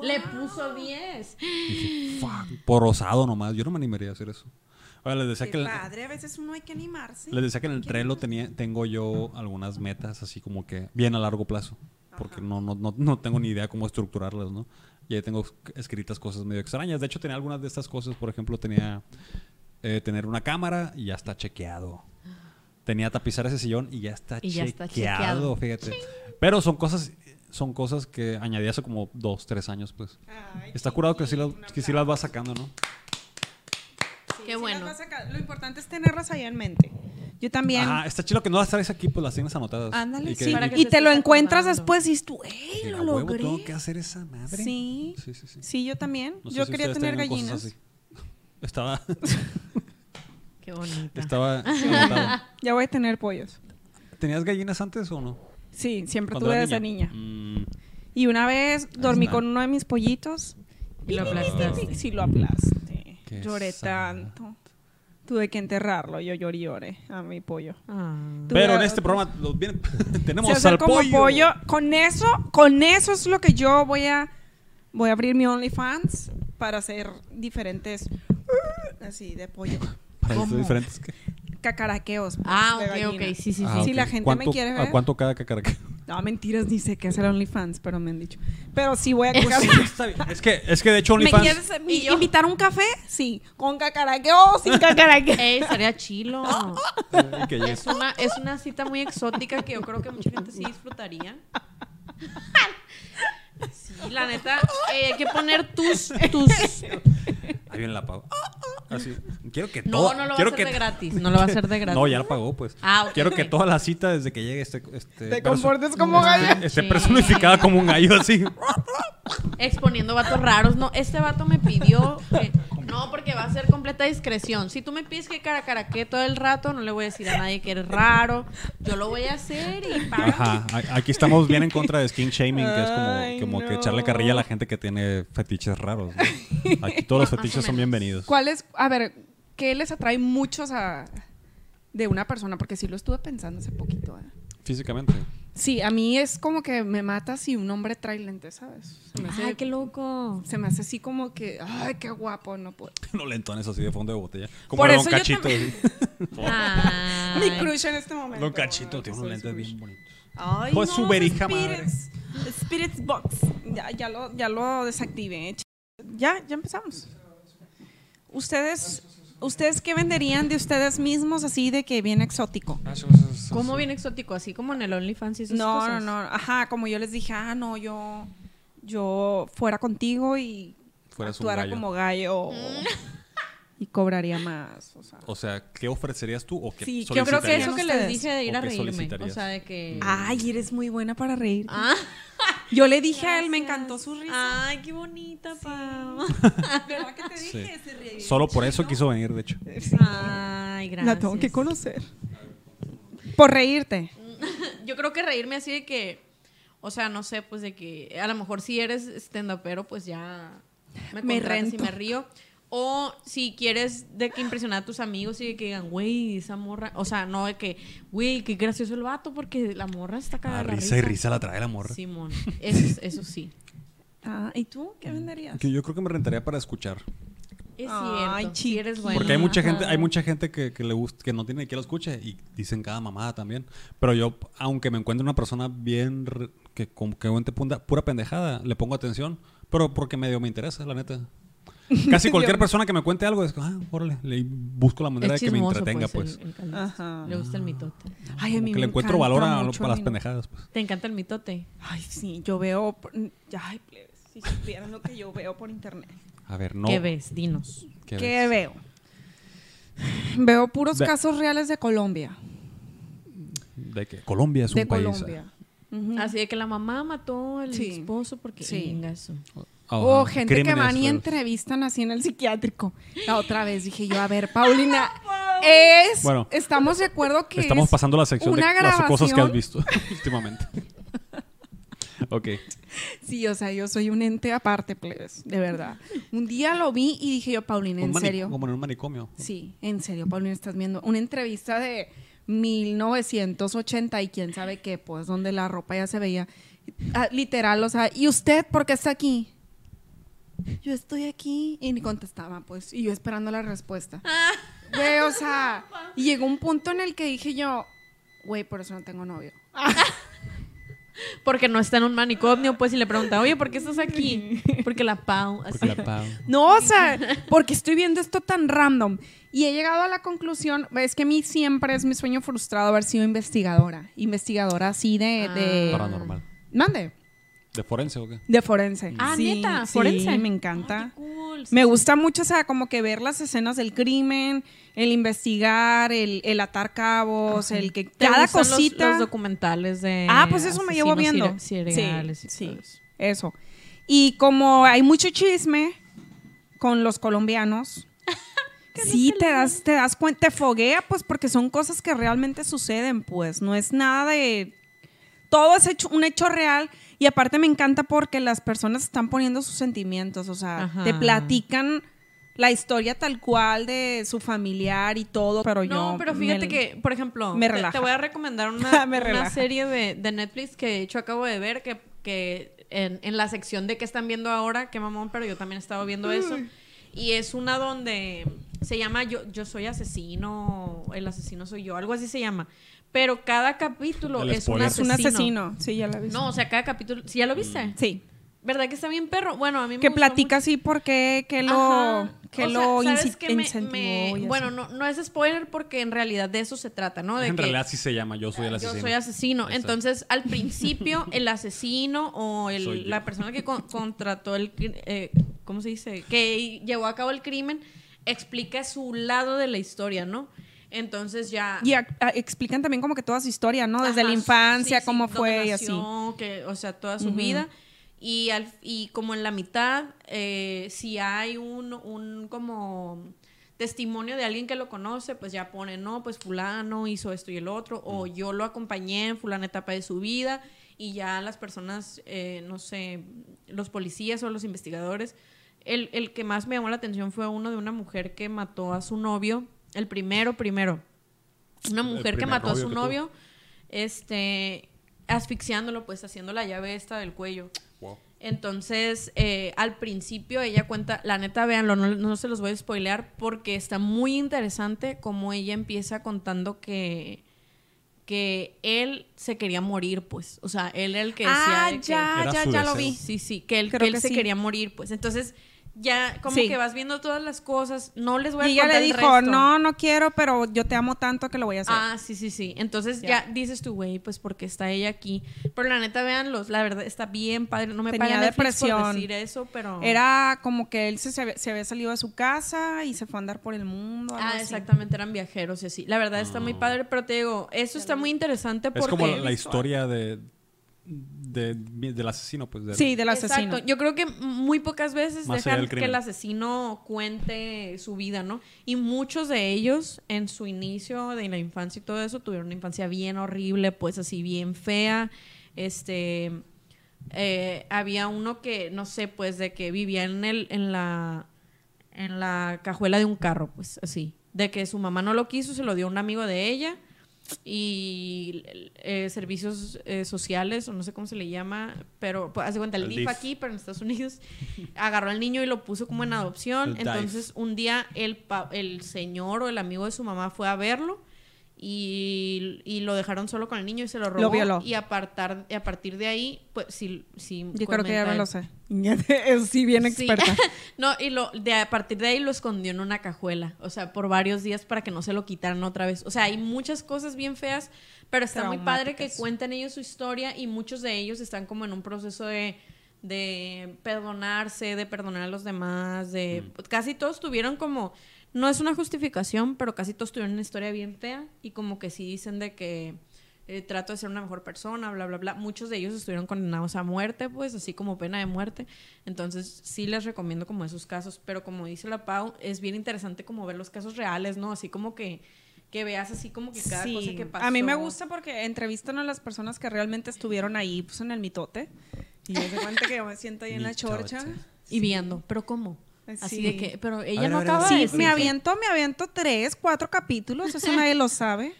Le puso 10. Y dije, fuck, por osado nomás. Yo no me animaría a hacer eso. Les decía Qué que... el- padre, a veces uno hay que animarse. Les decía que en el Trello tenía, tengo yo algunas metas así como que bien a largo plazo. Porque no, no, no, no tengo ni idea cómo estructurarlas, ¿no? Y ahí tengo escritas cosas medio extrañas. De hecho, tenía algunas de estas cosas. Por ejemplo, tenía eh, tener una cámara y ya está chequeado. tenía tapizar ese sillón y ya está Y ya está chequeado, fíjate. Pero son cosas son cosas que añadí hace como dos, tres años, pues. Ay, Está curado que sí, las, que sí las vas sacando, ¿no? Qué sí bueno. las vas a sacar. Lo importante es tenerlas ahí en mente. Yo también. Ajá, está chido que no las traes aquí, pues las tienes anotadas. Ándale, Y que- sí. Para que Y te te lo encuentras después y dices tú, ¡ey, lo huevo logré! tengo que hacer esa madre. Sí. Sí, sí, sí. Sí, yo también. No sé yo si quería tener gallinas. así. Estaba, Qué bonita. estaba. Ya voy a tener pollos. ¿Tenías gallinas antes o no? Sí, siempre Cuando tuve desde niña. Mm, Y una vez dormí con uno de mis pollitos. Y lo aplastaste. Sí, lo aplasté. Qué Lloré sad. tanto. Tuve que enterrarlo. Yo lloré y lloré a mi pollo. Ah. Pero en este programa viene- tenemos Se al como pollo. pollo. Con eso, con eso es lo que yo voy a voy a abrir mi OnlyFans para hacer diferentes así de pollo. Para ¿Cómo? hacer diferentes. ¿qué? Cacaraqueos. pues, Ah, ok, ok. Sí, sí, sí. Ah, Si la gente me ¿Cuánto- quiere ¿A ver? cuánto cada cacaraqueo? No, mentiras, ni sé qué hacer OnlyFans, pero me han dicho. Pero sí voy a cacar. Está bien. Es que, es que de hecho ¿Me OnlyFans... quieres eh, ¿Y invitar a un café? Sí. ¿Con cacaraqueo o sin cacaraqueo? Ey, estaría chilo. eh. Es una, es una cita muy exótica que yo creo que mucha gente sí disfrutaría. Sí, la neta, eh, hay que poner tus, tus... Ahí viene la pago. Así. Quiero que No, todo- no lo va a quiero hacer que- de gratis. No lo va a hacer de gratis. No, ya la pagó, pues. Ah, ok, Quiero que toda la cita desde que llegue este, este Te perso- comportes como gallo. esté Sí. personificada como un gallo así. Exponiendo vatos raros. No, este vato me pidió que... No, porque va a ser completa discreción. Si tú me pides que cara cara que todo el rato, no le voy a decir a nadie que eres raro. Yo lo voy a hacer y paga. Ajá. Aquí estamos bien en contra de skin shaming, que es Ay, como, que echarle carrilla a la gente que tiene fetiches raros. ¿no? Aquí todos los fetiches son bienvenidos. ¿Cuál es, a ver, qué les atrae muchos a, de una persona? Porque sí lo estuve pensando hace poquito. ¿eh? Físicamente. Sí, a mí es como que me mata si un hombre trae lentes, ¿sabes? Se me hace, Ay, qué loco. se me hace así como que, ay, qué guapo, no puedo. No lentones así de fondo de botella. Como Por eso Don yo Cachito. Ay. Mi crush en este momento. Don Cachito tiene unos lentes bien bonitos. Ay, Pues no, su verija Spirits, Spirits Box. Ya, ya, lo, ya lo desactivé. Ya, ya empezamos. Ustedes, ¿Ustedes qué venderían de ustedes mismos así de que bien exótico? ¿Cómo bien exótico? Así como en el OnlyFans y esas No, cosas. no, no. Ajá, como yo les dije, ah, no, yo, yo fuera contigo y Fueras un actuara gallo. como gallo y cobraría más. O sea. O sea, ¿qué ofrecerías tú o qué Sí, yo creo que eso que les dije de ir ¿O a reírme. O sea, de que... Ay, eres muy buena para reír. Ah, Yo le dije a él, me encantó su risa. Ay, qué bonita, Pau. ¿Verdad que te dije? Sí. Se Solo por eso quiso venir, de hecho. Sí. Ay, gracias. La tengo que conocer. Por reírte. Yo creo que reírme así de que, o sea, no sé, pues de que a lo mejor si eres stand pero pues ya me, Me contratas y rento. me río. O si quieres de que impresionar a tus amigos y de que digan, güey, esa morra, o sea, no de que, güey, qué gracioso el vato porque la morra está cagada. Ah, la risa y risa la trae la morra. Simón, eso, eso sí. Ah, ¿Y tú qué venderías? Que yo creo que me rentaría para escuchar. Es Ay, cierto, sí eres. Porque hay mucha gente, hay mucha gente que, que le gusta, que no tiene que lo escuche y dicen cada mamada también. Pero yo, aunque me encuentre una persona bien re- que como que cuente punda- pura pendejada, le pongo atención, pero porque medio me interesa, la neta. Casi cualquier persona que me cuente algo es, ah, órale, le busco la manera Es de que me entretenga, pues. el. Ajá. Le gusta el mitote. Ay, a mí que me le encuentro valor a, mucho a las no. pendejadas, pues. ¿Te encanta el mitote? Ay, sí, yo veo. por- Ay, plebes, si supieran lo que yo veo por internet. A ver, no. ¿Qué ves? Dinos. ¿Qué ¿Qué, ves? veo? Veo puros casos reales de Colombia. De que Colombia es un de país. Colombia. Ujú. Así de que la mamá mató al Sí. esposo porque Sí. eso. Ajá, O gente que van y entrevistan así en el psiquiátrico. La otra vez dije yo, a ver, Paulina, es. Bueno. estamos de acuerdo que. Estamos es pasando la sección de las cosas que has visto últimamente. ok. Sí, o sea, yo soy un ente aparte, plebes, de verdad. Un día lo vi y dije yo, Paulina, ¿en serio? Como en un manicomio. Sí, en serio, Paulina, estás viendo una entrevista de 1980 y quién sabe qué, pues, donde la ropa ya se veía. Ah, literal, o sea, ¿y usted por qué está aquí? Yo estoy aquí y ni contestaba, pues, y yo esperando la respuesta. Güey, o sea, y llegó un punto en el que dije yo, güey, por eso no tengo novio. Porque no está en un manicomio, pues, y le pregunta, oye, ¿por qué estás aquí? Porque la Pau. así. Porque la Pau. No, o sea, porque estoy viendo esto tan random. Y he llegado a la conclusión, es que a mí siempre es mi sueño frustrado haber sido investigadora. Investigadora así de... de... Paranormal. Mande. ¿De forense o qué? De forense. Ah, Sí, neta, sí, forense. me encanta. Qué cool, sí, Me sí. gusta mucho, o sea, como que ver las escenas del crimen, el investigar, el, el atar cabos, el que ¿Te cada gustan los- cosita. Los, documentales de. Ah, pues eso me llevo viendo. Sí, y sí. todo eso. Eso. Y como hay mucho chisme con los colombianos, sí te das, te das cuenta, te foguea, pues porque son cosas que realmente suceden, pues. No es nada de. Todo es hecho, un hecho real. Y aparte me encanta porque las personas están poniendo sus sentimientos. O sea, Ajá. te platican la historia tal cual de su familiar y todo. Pero yo. No, pero fíjate me- que, por ejemplo, me te- voy a recomendar una, una serie de, de Netflix que de hecho acabo de ver que, que en, en la sección de qué están viendo ahora, qué mamón, pero yo también he estado viendo eso. Y es una donde se llama Yo, yo soy asesino, el asesino soy yo, algo así se llama. Pero cada capítulo El es un spoiler. Es un asesino. asesino. Sí, ya la vi. No, o sea, cada capítulo. ¿Sí ya lo viste? Sí. ¿Verdad que está bien perro? Bueno, a mí me Que platica así porque que lo, que O sea, lo ¿sabes inci- qué me- incentivó. me- y así. bueno, no, no es spoiler porque en realidad de eso se trata, ¿no? De en que realidad sí se llama Yo soy el asesino. yo soy asesino. Entonces, al principio, el asesino o el- la persona que con- contrató el... cri- eh, ¿Cómo se dice? Que llevó a cabo el crimen, explica su lado de la historia, ¿no? Entonces ya... Y a- a- explican también como que toda su historia, ¿no? Desde Ajá, la infancia, sí, sí, cómo fue y así. que, o sea, toda su Ujú. vida. Y, al, y como en la mitad, eh, si hay un, un como testimonio de alguien que lo conoce, pues ya pone, no, pues fulano hizo esto y el otro, o yo lo acompañé en fulana etapa de su vida, y ya las personas, eh, no sé, los policías o los investigadores, el, el que más me llamó la atención fue uno de una mujer que mató a su novio, el primero, primero, una mujer que mató a su novio, este, asfixiándolo, pues haciendo la llave esta del cuello. Wow. Entonces, eh, al principio ella cuenta, la neta, véanlo, no, no se los voy a spoilear porque está muy interesante como ella empieza contando que, que él se quería morir, pues. O sea, él era el que decía Ah, de que- ya, ya, ya lo vi. Sí, sí, que él, Creo que él que se sí. quería morir, pues. Entonces, ya como Sí. que vas viendo todas las cosas. No les voy a Y ella le dijo, no, no quiero, pero yo te amo tanto que lo voy a hacer. Ah, sí, sí, sí. Entonces Ya. ya, dices tú, güey, pues porque está ella aquí. Pero la neta, véanlos, la verdad está bien padre. No me Tenía Netflix por depresión. decir eso, pero... Era como que él se, se había- salido de su casa y se fue a andar por el mundo. Ah, así. exactamente, eran viajeros y así. La verdad está muy padre, pero te digo, eso está muy interesante porque... Es como la, la historia de, de- del asesino, pues. del- Sí, del asesino. Exacto. Yo creo que muy pocas veces Más dejan que el asesino cuente su vida, ¿no? Y muchos de ellos, en su inicio de la infancia y todo eso, tuvieron una infancia bien horrible, pues así bien fea. Este. eh, había uno que, no sé, pues de que vivía en el, en la. en la cajuela de un carro, pues así. De que su mamá no lo quiso, se lo dio a un amigo de ella. Y eh, servicios eh, sociales, o no sé cómo se le llama, pero pues, haz de cuenta, el, El DIF DIF. aquí, pero en Estados Unidos, agarró al niño y lo puso como en adopción. El DIF. Entonces, un día el, pa- el señor o el amigo de su mamá fue a verlo y, y lo dejaron solo con el niño y se lo robó. violó. Y a, partar, y a partir de ahí, pues sí, sí Yo creo que ya él. lo sé. Es sí, bien Sí. experta. no, y lo, de, a partir de ahí lo escondió en una cajuela, o sea, por varios días para que no se lo quitaran otra vez. O sea, hay muchas cosas bien feas, pero está muy padre que cuenten ellos su historia y muchos de ellos están como en un proceso de, de perdonarse, de perdonar a los demás, de... Casi todos tuvieron como... No es una justificación, pero casi todos tuvieron una historia bien fea y como que sí dicen de que eh, trato de ser una mejor persona, bla, bla, bla. Muchos de ellos estuvieron condenados a muerte, pues, así como pena de muerte. Entonces, sí les recomiendo como esos casos, pero como dice la Pau, es bien interesante como ver los casos reales, ¿no? Así como que, que veas así como que cada Sí. cosa que pasó. A mí me gusta porque entrevistan a las personas que realmente estuvieron ahí, pues en el mitote. Y yo se cuenta que yo me siento ahí en la chorcha. Y viendo, pero ¿cómo? Así Sí. de que, pero ella ver, no ver, acaba de. Sí, decir me aviento, me aviento tres, cuatro capítulos, eso nadie lo sabe.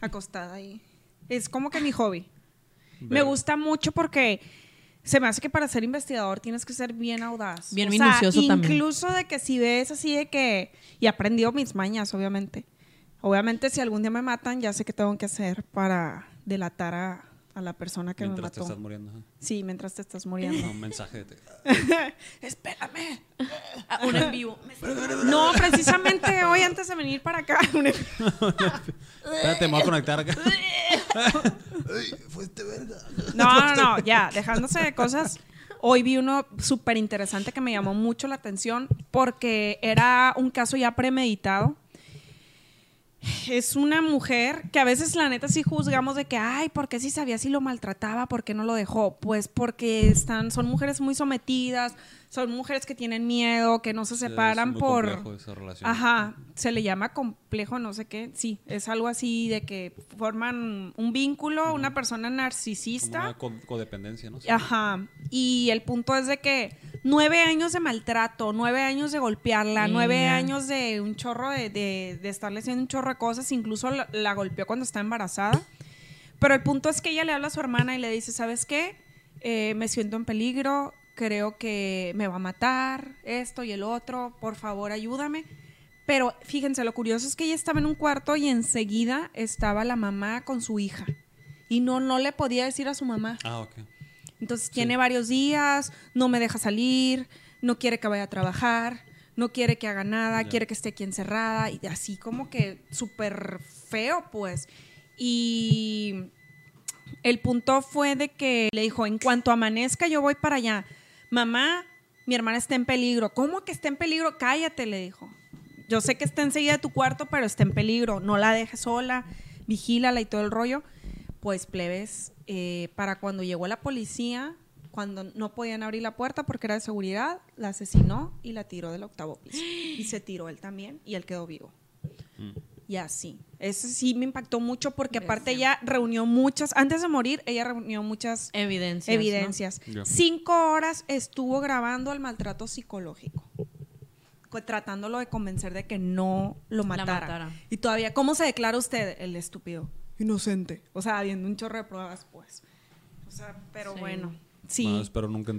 Acostada ahí. Es como que mi hobby. Me gusta mucho porque se me hace que para ser investigador tienes que ser bien audaz. Bien O sea, minucioso también. Incluso de que si ves así de que... Y he aprendido mis mañas, obviamente. Obviamente si algún día me matan, ya sé qué tengo que hacer para delatar a, a la persona que Mientras me te mató. estás muriendo. ajá. Sí, mientras te estás muriendo. Un mensaje de te- Espérame. Ah, un en vivo. No, precisamente hoy antes de venir para acá. un- Espérate, me voy a conectar acá. Fuiste verga. No, no, no, ya, dejándose de cosas. Hoy vi uno súper interesante que me llamó mucho la atención porque era un caso ya premeditado. Es una mujer que a veces la neta sí juzgamos de que, ay, ¿por qué si sabía si lo maltrataba? ¿Por qué no lo dejó? Pues porque están, son mujeres muy sometidas, son mujeres que tienen miedo, que no se separan Es muy por... complejo esa relación. Ajá, se le llama complejo, no sé qué. Sí, es algo así de que forman un vínculo, una persona Como narcisista. una co- codependencia, ¿no? Ajá. Y el punto es de que nueve años de maltrato, nueve años de golpearla, nueve años de un chorro de, de, de estarle haciendo un chorro de cosas, incluso la, la golpeó cuando está embarazada. Pero el punto es que ella le habla a su hermana y le dice, ¿sabes qué? Eh, me siento en peligro, creo que me va a matar, esto y el otro, por favor ayúdame. Pero fíjense, lo curioso es que ella estaba en un cuarto y enseguida estaba la mamá con su hija. Y no, no le podía decir a su mamá. Ah, ok. Entonces tiene varios días, no me deja salir, no quiere que vaya a trabajar, no quiere que haga nada, quiere que esté aquí encerrada y así como que súper feo pues. Y el punto fue de que le dijo, en cuanto amanezca yo voy para allá. Mamá, mi hermana está en peligro. ¿Cómo que está en peligro? Cállate, le dijo. Yo sé que está enseguida de tu cuarto, pero está en peligro. No la dejes sola, vigílala y todo el rollo. Pues plebes, eh, para cuando llegó la policía, cuando no podían abrir la puerta porque era de seguridad, la asesinó y la tiró del octavo piso. Y se tiró él también y él quedó vivo. Mm. Y así. Eso sí me impactó mucho porque aparte ella reunió muchas, antes de morir, ella reunió muchas Evidencias. ¿no? evidencias. Cinco horas estuvo grabando el maltrato psicológico. co- Tratándolo de convencer de que no lo La matara. matara. Y todavía, ¿cómo se declara usted? El estúpido. Inocente. O sea, habiendo un chorro de pruebas, pues. O sea, pero Sí. bueno. Sí. No, espero nunca,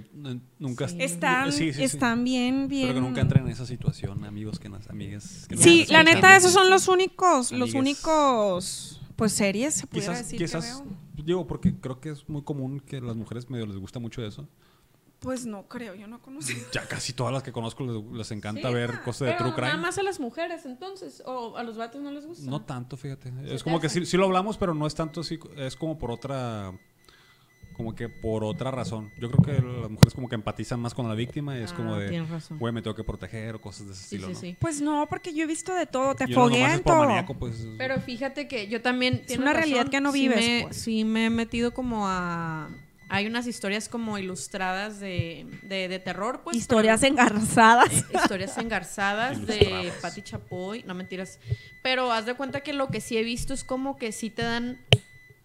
nunca Sí. están, sí, sí, sí. están bien, bien. Espero que nunca entren en esa situación, amigos, que nos, amigas. Que Sí, la neta, esos son los únicos, los únicos, pues series, se pudiera Quizás, decir que quizás, veo. digo, porque creo que es muy común que a las mujeres medio les gusta mucho eso. Pues no creo, yo no conocí. Ya casi todas las que conozco les, les encanta Sí, ver ah, cosas de true crime. Nada más a las mujeres, entonces. O a los vatos no les gusta. No tanto, fíjate. ¿Se Es como que sí, sí lo hablamos, pero no es tanto así. Es como por otra. Como que por otra razón. Yo creo que las mujeres como que empatizan más con la víctima y es Ah, como de, tienes razón. güey, me tengo que proteger o cosas de ese Sí, estilo, sí, ¿no? sí. Pues no, porque yo he visto de todo, te foguean es todo. maníaco, pues. Pero fíjate que yo también. tienes una realidad que no sí vives, me- pues. Sí, me he metido como a. Hay unas historias como ilustradas de, de, de terror, pues. Historias pero- engarzadas. eh, historias engarzadas de. Patti Chapoy, no mentiras. Pero haz de cuenta que lo que sí he visto es como que sí te dan,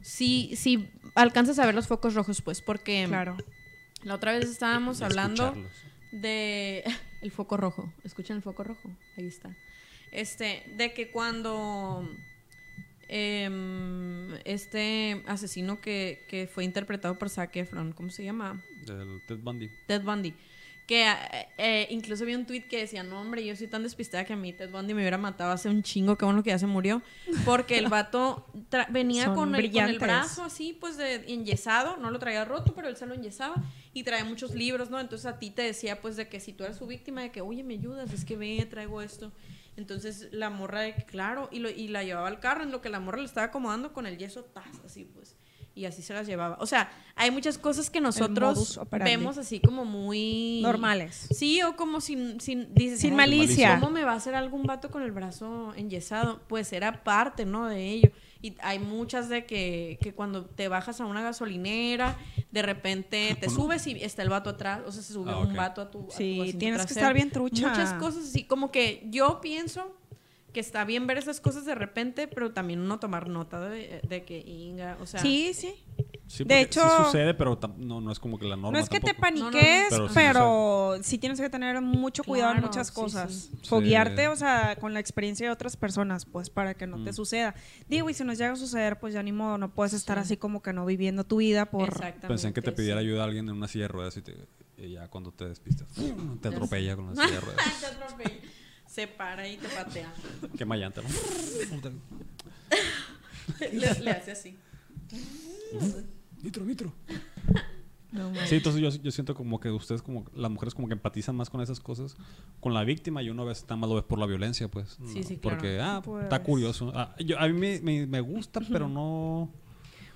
sí, sí alcanzas a ver los focos rojos, pues, porque Claro. la otra vez estábamos hablando de el foco rojo. ¿Escuchan el foco rojo? Ahí está. Este, de que cuando em, este asesino que, que fue interpretado por Zac Efron, ¿cómo se llama? Ted Bundy. Ted Bundy. Que eh, eh, incluso vi un tweet que decía, no hombre, yo soy tan despistada que a mí Ted Bundy me hubiera matado hace un chingo, qué bueno que ya se murió. Porque el vato venía con el, con el brillantes. brazo así, pues de enyesado, no lo traía roto, pero él se lo enyesaba y traía muchos libros, ¿no? Entonces a ti te decía, pues, de que si tú eres su víctima, de que, oye, me ayudas, es que ve, traigo esto. Entonces la morra, de claro, y, lo, y la llevaba al carro, en lo que la morra le estaba acomodando con el yeso, tas, así pues. Y así se las llevaba. O sea, hay muchas cosas que nosotros vemos así como muy... Normales. Sí, o como sin, sin, dices, Sin "Ay, malicia. ¿Cómo me va a hacer algún vato con el brazo enyesado? Pues era parte, ¿no? De ello. Y hay muchas de que, que cuando te bajas a una gasolinera, de repente te Uno- subes y está el vato atrás, o sea, se sube Ah, un ok. vato a tu, a tu Sí, asiento tienes que estar bien trucha. Muchas cosas así, como que yo pienso que está bien ver esas cosas de repente, pero también uno tomar nota de, de que Inga, o sea... Sí, sí. Sí, De porque hecho- sí sucede, pero no, no es como que la norma No es que te paniques, No, no, no. pero, sí tienes que tener mucho cuidado en muchas cosas. sí. Foguearte, Sí. o sea, con la experiencia de otras personas, pues, para que no te Mm. suceda. Digo, y si nos llega a suceder, pues ya ni modo, no puedes estar Sí. así como que no viviendo tu vida por... Exactamente. Pensé en que te pidiera ayuda a alguien en una silla de ruedas y, te, y ya cuando te despistas, te atropella con la silla de ruedas. Te atropella. Se para y te patea. Quema llanta, ¿no? le, le hace así. Nitro, nitro. No. Sí, entonces yo, yo siento como que ustedes, como las mujeres, como que empatizan más con esas cosas, con la víctima y uno a veces está más lo ves por la violencia, pues. Sí, sí, Porque, ah, Pues. está curioso. Ah, yo, a mí me, me, me gusta, pero no.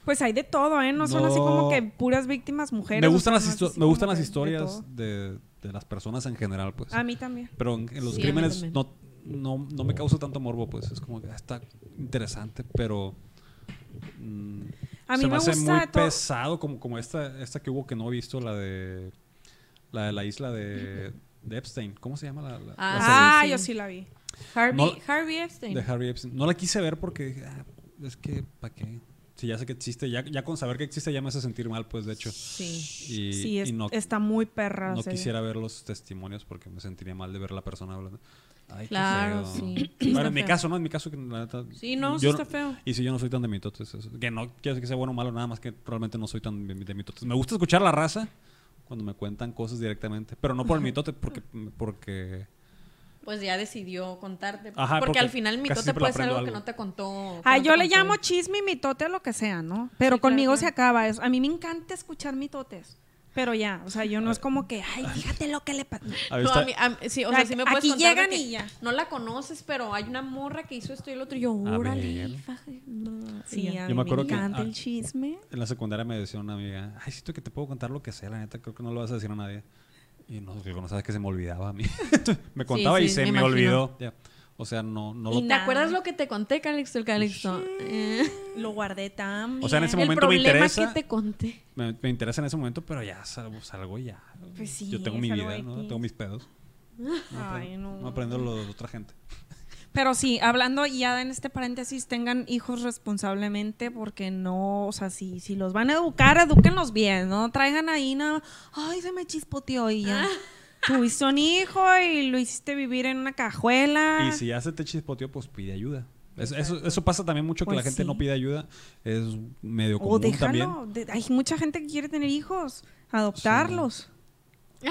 Pues hay de todo, ¿eh? No, son así como No. que puras víctimas mujeres. me gustan, las, no histo- me gustan las de historias todo. de, de las personas en general, pues. A mí también. Pero en, en los Sí, crímenes no, no, no me causa tanto morbo, pues. Es como que ah, está interesante, pero. mm, A mí se me hace gusta muy pesado, como, como esta, esta que hubo que no he visto, la de. La de la isla de, de Epstein. ¿Cómo se llama la, la- la Ah, sí. yo sí la vi. Harvey, No- Harvey Epstein. serie de Harvey Epstein? No la quise ver porque dije, ah, es que, ¿para qué? Si ya sé que existe, ya, ya con saber que existe ya me hace sentir mal, pues, de hecho. Sí. Y, sí, es- y no, está muy perra. no quisiera ver los testimonios porque me sentiría mal de ver a la persona hablando. Ay, qué Claro, feo. sí. Sí, bueno, está en mi caso, ¿no? En mi caso, que la neta. Sí, no, sí está feo. Y si yo no soy tan de mitotes. eso- Que no quiero decir que sea bueno o malo, nada más que realmente no soy tan de, de mitotes. Me gusta escuchar la raza cuando me cuentan cosas directamente. Pero no por el mitote, porque. porque Pues ya decidió contarte. Ajá, porque, porque al final mitote puede ser aprendo algo que algo. no te contó. que Ah, no yo le contó. llamo chisme, mitote, lo que sea, ¿no? Pero Sí, conmigo claro. se acaba eso. A mí me encanta escuchar mitotes. Pero ya, o sea, yo no es como que, ay, fíjate lo que le pasó. a No, a mí- a sí, o sea, sí me puedes Aquí contar llegan que y ya. No la conoces, pero hay una morra que hizo esto y el otro. Y yo, A órale. ver. fa- no", y Sí, a Yo mí me acuerdo que- encanta ah, el chisme. En la secundaria me decía una amiga, ay, siento que te puedo contar lo que sea, la neta, creo que no lo vas a decir a nadie. Y no, digo, no sabes que se me olvidaba a mí. me contaba y sí, se me olvidó. O sea, no, no Y lo... ¿Te nada. acuerdas lo que te conté, Calixto? El Calixto. Eh, Lo guardé tan O sea, en ese el momento me interesa. que te conté. Me, me interesa en ese momento, pero ya salgo, salgo y ya. Pues sí, Yo tengo mi vida, ¿no? Tengo mis pedos. No Ay, aprendo, no. no aprendo lo de otra gente. Pero sí, hablando ya en este paréntesis, tengan hijos responsablemente porque no, o sea, si, si los van a educar, edúquenlos bien, ¿no? Traigan ahí nada, ay, se me chispoteó y ya. Tuviste un hijo y lo hiciste vivir en una cajuela. Y si ya se te chispoteó, pues pide ayuda. Es- eso, eso pasa también mucho que Pues la gente sí. no pide ayuda. Es medio o común también. déjalo, de- hay mucha gente que quiere tener hijos, adoptarlos.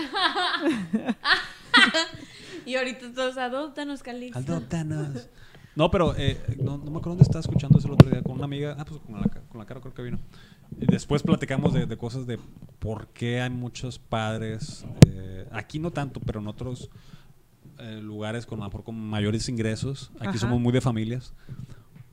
Y ahorita todos adóptanos, Calixto. Adóptanos. No, pero eh, no, no me acuerdo dónde estaba escuchando eso el otro día con una amiga. Ah, pues con la, con la cara creo que vino. Y después platicamos de, de cosas de por qué hay muchos padres, eh, aquí no tanto, pero en otros eh, lugares con, a lo mejor con mayores ingresos. Aquí Ajá. somos muy de familias.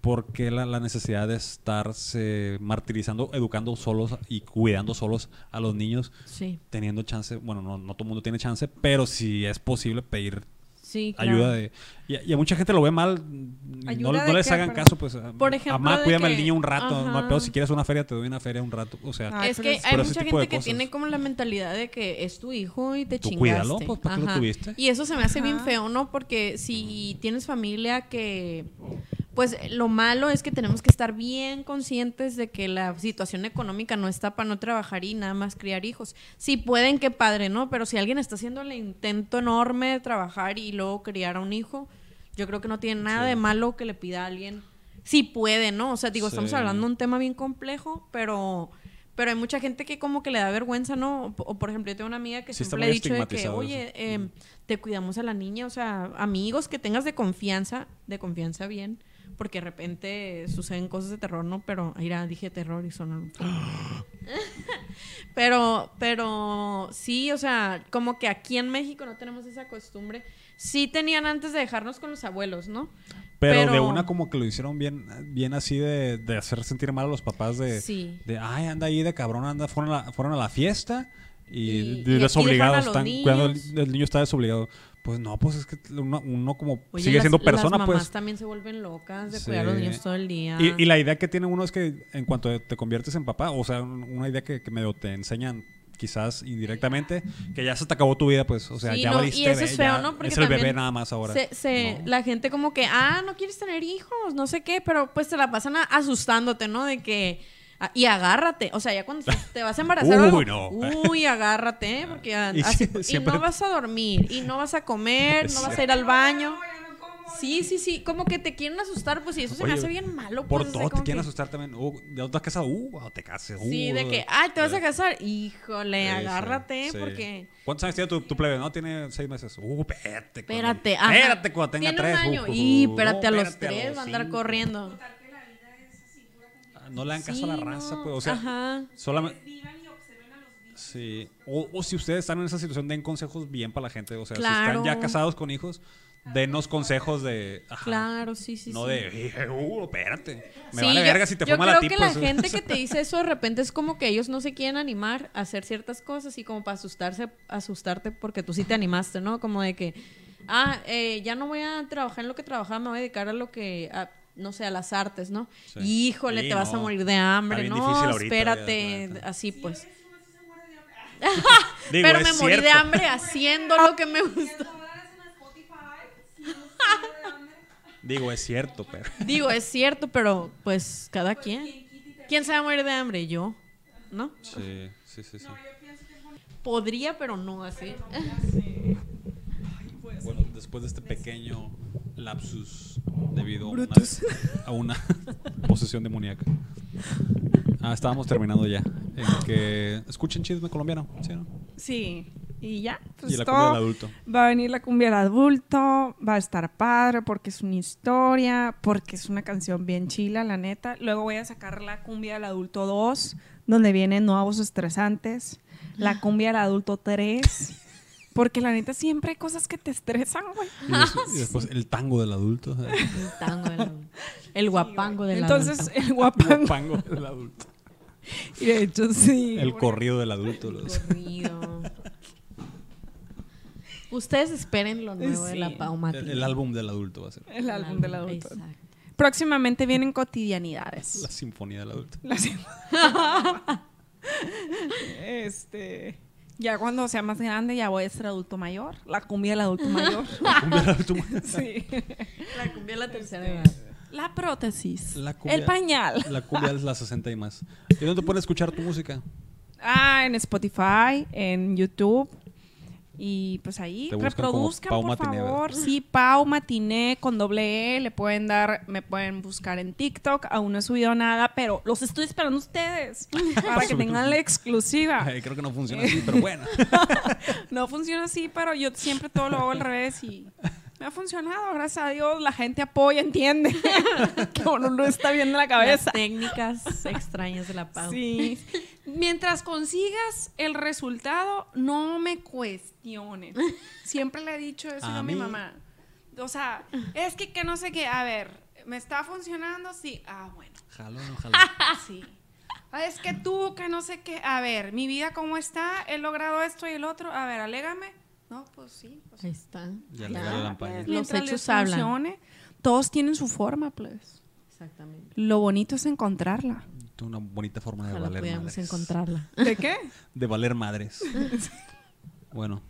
¿Por qué la, la necesidad de estarse martirizando, educando solos y cuidando solos a los niños, Sí, teniendo chance? Bueno, no, no todo el mundo tiene chance, pero si es posible pedir sí, claro. ayuda de y, y a mucha gente lo ve mal no, ¿Ayuda no de les qué, hagan caso pues Por ejemplo, mamá de cuídame al niño un rato no pedo, si quieres una feria te doy una feria un rato o sea es pero que hay pero mucha gente que tiene como la mentalidad de que es tu hijo y te Tú chingaste. cuídalo, pues, ¿para qué lo tuviste? Y eso se me hace bien feo, ¿no? Porque si tienes familia que... Pues lo malo es que tenemos que estar bien conscientes de que la situación económica no está para no trabajar y nada más criar hijos. Si pueden, qué padre, ¿no? Pero si alguien está haciendo el intento enorme de trabajar y luego criar a un hijo, yo creo que no tiene nada Sí. de malo que le pida a alguien. Si puede, ¿no? O sea, digo, estamos hablando de un tema bien complejo, pero pero hay mucha gente que como que le da vergüenza, ¿no? O, o, por ejemplo, yo tengo una amiga que Sí, siempre le he dicho de que, oye, eh, te cuidamos a la niña, o sea, amigos que tengas de confianza, de confianza bien, porque de repente suceden cosas de terror, ¿no? Pero, mira, dije terror y son... pero, pero sí, o sea, como que aquí en México no tenemos esa costumbre. Sí tenían antes de dejarnos con los abuelos, ¿no? pero, de una como que lo hicieron bien bien así de, de hacer sentir mal a los papás de, Sí. de ay anda ahí de cabrón anda fueron a la, fueron a la fiesta y, Y- y desobligados están niños. cuidando el, el niño está desobligado pues no pues es que uno, uno como Oye, sigue las- siendo persona las pues mamás también se vuelven locas de Sí. cuidar a los niños todo el día. Y, y la idea que tiene uno es que en cuanto te conviertes en papá, o sea, un- una idea que, que medio te enseñan quizás indirectamente, que ya se te acabó tu vida, pues, o sea, Sí, ya no, valiste, y eso ve, es feo, ya ¿no? Porque es el bebé nada más ahora. Se, se- No. La gente como que, ah, no quieres tener hijos, no sé qué, pero pues te la pasan asustándote, ¿no? De que... ah, Y agárrate, o sea, ya cuando te- vas a embarazar, algo, Uy, no. uy, agárrate, ¿eh? porque ah, Y así- sí, y siempre- no vas a dormir, y no vas a comer, no vas a ir al baño. Sí, sí, sí, como que te quieren asustar, pues y eso se me hace bien malo. Por pues, sea, todo te quieren que- asustar también. Uh, ¿Ya te has casado? Uh, te cases. Sí, uh, de que, ay, te vas a casar. Híjole, Sí, sí, agárrate, sí. porque... ¿Cuántos años tiene tu, tu plebe? No, tiene seis meses. Uh, espérate. Espérate, cuando tenga Tiene tres. un año. uh, uh, y uh, espérate, no, a los tres va a andar corriendo. No le dan caso a la Sí, raza, no, pues. O sea, Ajá. solamente. Sí. O, o si ustedes están en esa situación, den consejos bien para la gente. O sea, si están ya casados con hijos, denos consejos de. ajá, Claro, sí, sí, No sí. de, "Eh, uh, espérate. Me Sí, vale yo- verga si te yo fue mala creo tipo. que la gente que te dice eso de repente es como que ellos no se quieren animar a hacer ciertas cosas y como para asustarse, asustarte porque tú sí te animaste, ¿no? Como de que, ah, eh, ya no voy a trabajar en lo que trabajaba, me voy a dedicar a lo que, a, no sé, a las artes, ¿no? Sí. Híjole, Sí, te vas a morir de hambre, no, ahorita, espérate, ya, así pues. Digo, Pero me morí de hambre haciendo lo que me gusta. Digo, es cierto, pero. Digo, es cierto, pero pues cada quien. ¿Quién se va a morir de hambre? Yo, ¿no? Sí, sí, sí. sí. Podría, pero no así. Bueno, después de este pequeño lapsus debido a una, a una posesión demoníaca. Ah, estábamos terminando ya. En que escuchen chisme colombiano, ¿sí o no? Sí, y ya. Pues y la cumbia del adulto. Va a venir la cumbia del adulto, va a estar padre porque es una historia, porque es una canción bien chila, la neta. Luego voy a sacar la cumbia del adulto 2, donde vienen nuevos estresantes. La cumbia del adulto 3, porque la neta siempre hay cosas que te estresan, güey. Y, des- y después el tango del adulto. El tango del El guapango del Entonces, adulto. el guapango. Pango del adulto. Y de hecho, sí. El corrido del adulto. los- Corrido. Ustedes esperen lo nuevo de la Pau Mati. El, el álbum del adulto va a ser. El álbum del adulto. Exacto. Próximamente vienen La cotidianidades. sinfonía del adulto. La sim- este. Ya cuando sea más grande, ya voy a ser adulto mayor. La cumbia del adulto mayor. Cumbia del adulto. sí. La cumbia de la tercera edad. La prótesis. La cumbia- el pañal. La cumbia es la 60 y más. ¿Y dónde pueden escuchar tu música? Ah, en Spotify, en YouTube. Y pues ahí reproduzcan, por Matiné, ¿verdad? favor. Sí, Pau Matiné con doble E. Le pueden dar, me pueden buscar en TikTok. Aún no he subido nada, pero los estoy esperando ustedes para que tengan la exclusiva. Creo que no funciona así, pero bueno. No funciona así, pero yo siempre todo lo hago al revés y me ha funcionado. Gracias a Dios, la gente apoya, entiende que uno no está bien en la Las cabeza. técnicas extrañas de la Pau. Sí. Mientras consigas el resultado, no me cuestionen. Siempre le he dicho eso A a, mi mamá. O sea, es que, que no sé qué. A ver, ¿me está funcionando? Sí. Ah, bueno. Jalo, no jalo. Sí. Ah, es que tú, que no sé qué. A ver, mi vida cómo está, he logrado esto y el otro. A ver, alégame. No, pues sí. pues Ahí está. Ya le Ya, lampaña. Los hechos les hablan. funcione, todos tienen su forma, pues. Exactamente. Lo bonito es encontrarla. Una bonita forma de Ojalá valer madres. encontrarla. ¿De qué? De valer madres. bueno.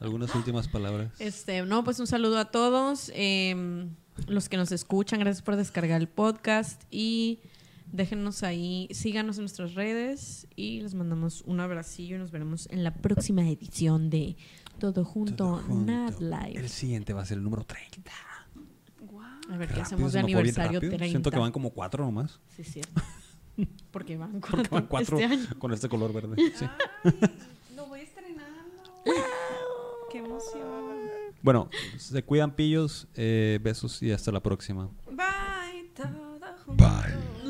Algunas últimas palabras. Este, no, pues un saludo a todos. eh, los que nos escuchan, gracias por descargar el podcast y déjenos ahí, síganos en nuestras redes y les mandamos un abracillo y nos veremos en la próxima edición de Todo Junto, Todo junto. Not Live. El siguiente va a ser el número 30. A ver qué Rápido, hacemos de aniversario rápido. 30. Siento que van como cuatro nomás. Sí, cierto. Porque van cuatro, Porque van cuatro este año. con este color verde. Sí. Lo voy estrenando. Qué emoción. Bueno, se cuidan pillos. eh, besos y hasta la próxima. Bye, todo junto. Bye.